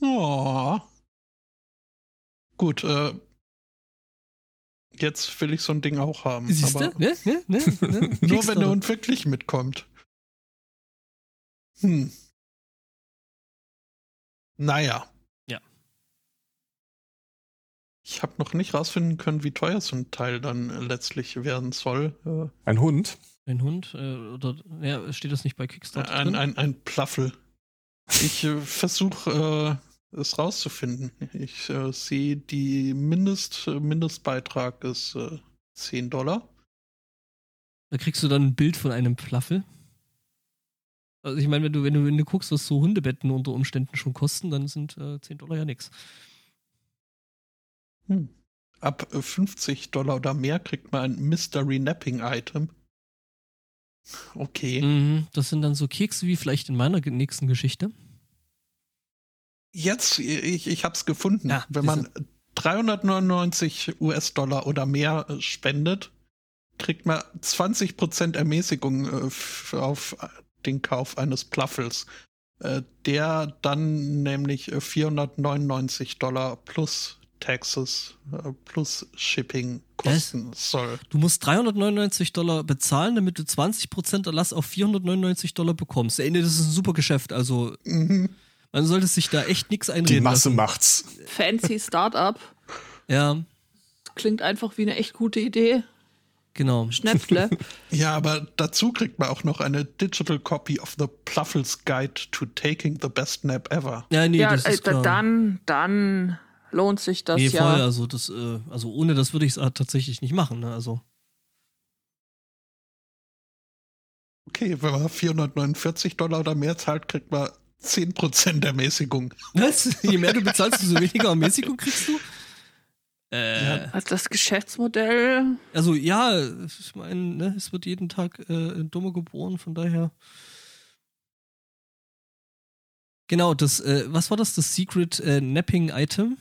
Ja. Gut, äh, jetzt will ich so ein Ding auch haben. Siehst du? Ne? Ne? Ne? ne? Nur wenn der Hund wirklich mitkommt. Hm. Naja. Ich habe noch nicht rausfinden können, wie teuer so ein Teil dann letztlich werden soll. Ein Hund? Ein Hund? Äh, oder ja, steht das nicht bei Kickstarter? Ein, drin? ein, ein Plaffel. Ich äh, versuche äh, es rauszufinden. Ich äh, sehe, die Mindest, Mindestbeitrag ist äh, 10 Dollar. Da kriegst du dann ein Bild von einem Plaffel. Also ich meine, wenn du, wenn du, wenn du guckst, was so Hundebetten unter Umständen schon kosten, dann sind äh, 10 Dollar ja nichts. Hm. Ab 50 Dollar oder mehr kriegt man ein Mystery Napping Item. Okay. Mhm, das sind dann so Kekse wie vielleicht in meiner nächsten Geschichte. Jetzt, ich, ich hab's gefunden. Ja, Wenn man 399 US-Dollar oder mehr äh, spendet, kriegt man 20% Ermäßigung äh, auf den Kauf eines Plaffels. Äh, der dann nämlich 499 Dollar plus Taxes äh, plus Shipping kosten Was? soll. Du musst 399 Dollar bezahlen, damit du 20% Erlass auf 499 Dollar bekommst. Ey, das ist ein super Geschäft. Also, mhm. man sollte sich da echt nichts einreden. Die Masse lassen. macht's. Fancy Startup. ja. Klingt einfach wie eine echt gute Idee. Genau. Schnäpfle. ja, aber dazu kriegt man auch noch eine Digital Copy of the Pluffles Guide to Taking the Best Nap Ever. Ja, nee, ja, das ist äh, klar. dann, dann lohnt sich das nee, ja. Voll, also das, äh, also ohne das würde ich es tatsächlich nicht machen, ne? Also. Okay, wenn man 449 Dollar oder mehr zahlt, kriegt man 10% Ermäßigung. Was? Je mehr du bezahlst, desto weniger Ermäßigung kriegst du? Äh, also das Geschäftsmodell. Also ja, ich meine, ne, es wird jeden Tag äh, Dumme geboren, von daher. Genau, das, äh, was war das? Das Secret äh, Napping Item?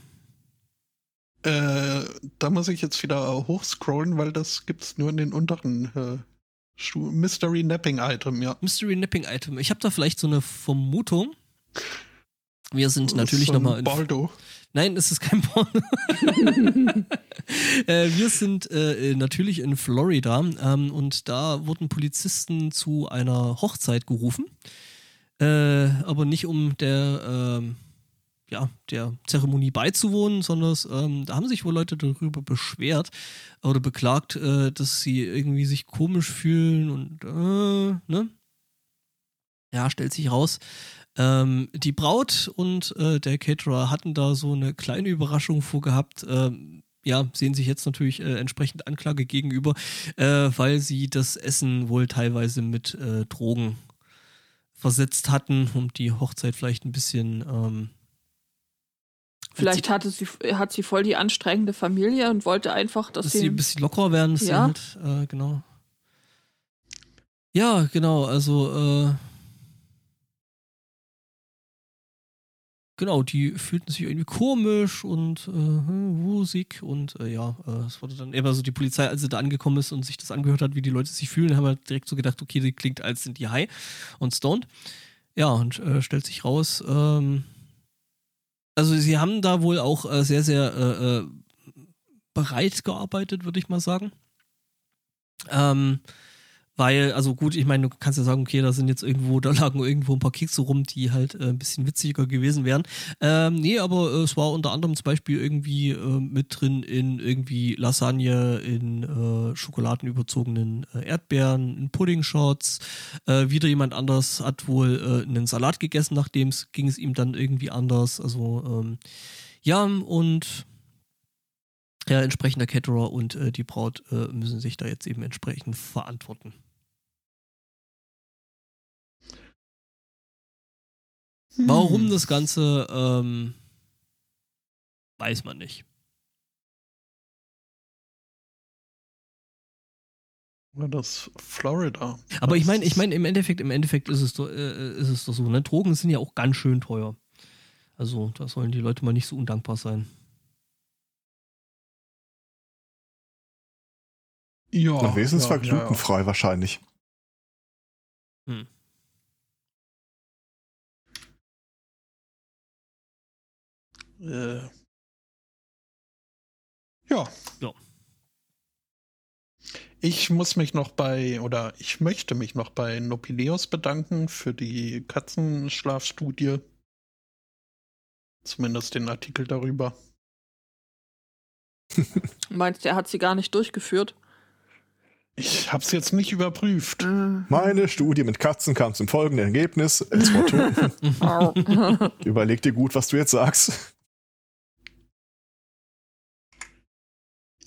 Äh, da muss ich jetzt wieder hochscrollen, weil das gibt's nur in den unteren äh, Mystery Napping Item, ja. Mystery Napping Item. Ich habe da vielleicht so eine Vermutung. Wir sind Das natürlich ist nochmal Baldo. Nein, es ist kein Porno. äh, wir sind äh, natürlich in Florida ähm, und da wurden Polizisten zu einer Hochzeit gerufen. Äh, aber nicht um der, ähm, ja, der Zeremonie beizuwohnen, sondern ähm, da haben sich wohl Leute darüber beschwert oder beklagt, äh, dass sie irgendwie sich komisch fühlen und äh, ne? Ja, stellt sich raus, ähm, die Braut und äh, der Caterer hatten da so eine kleine Überraschung vorgehabt. Ähm, ja, sehen sich jetzt natürlich äh, entsprechend Anklage gegenüber, äh, weil sie das Essen wohl teilweise mit äh, Drogen versetzt hatten, um die Hochzeit vielleicht ein bisschen. Ähm, Vielleicht hatte sie, hat sie voll die anstrengende Familie und wollte einfach, dass, dass sie. ein bisschen lockerer werden. Dass Ja. halt, äh, genau. Ja, genau. Also äh, genau, die fühlten sich irgendwie komisch und äh, hm, wusig und äh, ja, äh, es wurde dann immer so die Polizei, als sie da angekommen ist und sich das angehört hat, wie die Leute sich fühlen, haben halt direkt so gedacht, okay, die klingt, als sind die high und stoned. Ja, und äh, stellt sich raus, ähm, also sie haben da wohl auch äh, sehr, sehr äh, äh, bereit gearbeitet, würde ich mal sagen. Ähm, weil, also gut, ich meine, du kannst ja sagen, okay, da sind jetzt irgendwo, da lagen irgendwo ein paar Kekse rum, die halt äh, ein bisschen witziger gewesen wären. Ähm, nee, aber äh, es war unter anderem zum Beispiel irgendwie äh, mit drin in irgendwie Lasagne, in äh, schokoladenüberzogenen äh, Erdbeeren, in Pudding-Shots. Äh, wieder jemand anders hat wohl einen Salat gegessen, nachdem es ging es ihm dann irgendwie anders. Also ähm, ja, und ja, entsprechender Caterer und äh, die Braut äh, müssen sich da jetzt eben entsprechend verantworten. Warum Hm. das Ganze, ähm, weiß man nicht. Das Florida? Aber ich meine, ich meine, im Endeffekt, im Endeffekt ist es doch, äh, ist es doch so, ne? Drogen sind ja auch ganz schön teuer. Also, da sollen die Leute mal nicht so undankbar sein. Ja. Na, wesensfrei ja, ja, glutenfrei wahrscheinlich. Hm. Äh. Ja. Ja. Ich muss mich noch bei, oder ich möchte mich noch bei Nopileos bedanken für die Katzenschlafstudie. Zumindest den Artikel darüber. Meinst er hat sie gar nicht durchgeführt? Ich habe es jetzt nicht überprüft. Meine Studie mit Katzen kam zum folgenden Ergebnis. Es war. Überleg dir gut, was du jetzt sagst.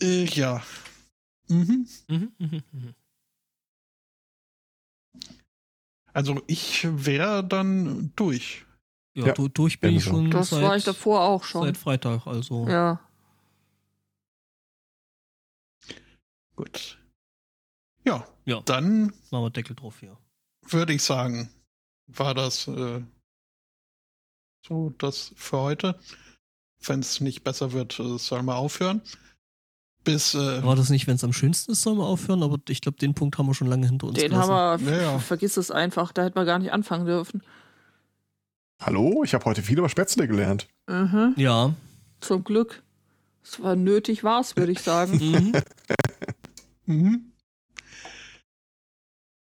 Äh, ja. Mhm. Mhm. Also ich wäre dann durch. Ja, Ja, du, durch bin ich schon Das seit, war ich davor auch schon. seit Freitag, also. Ja. Gut. Ja, Ja. dann Machen wir Deckel drauf hier. würde ich sagen, war das äh, so das für heute. Wenn es nicht besser wird, äh, soll mal aufhören. Bis äh, War das nicht, wenn es am schönsten ist, sollen wir aufhören? Aber ich glaube, den Punkt haben wir schon lange hinter uns Den gelassen. haben wir, Ja, ja. vergiss es einfach, da hätten wir gar nicht anfangen dürfen. Hallo, ich habe heute viel über Spätzle gelernt. Mhm. Ja. Zum Glück. Es war nötig, war's, würde ich sagen. Mhm. Mhm.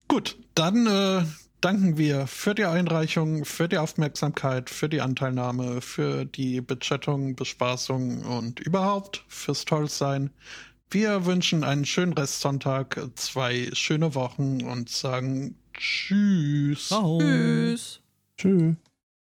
Gut, dann äh, danken wir für die Einreichung, für die Aufmerksamkeit, für die Anteilnahme, für die Bechattung, Bespaßung und überhaupt fürs Tollsein. Wir wünschen einen schönen Restsonntag, zwei schöne Wochen und sagen Tschüss. Ciao. Tschüss. Tschüss.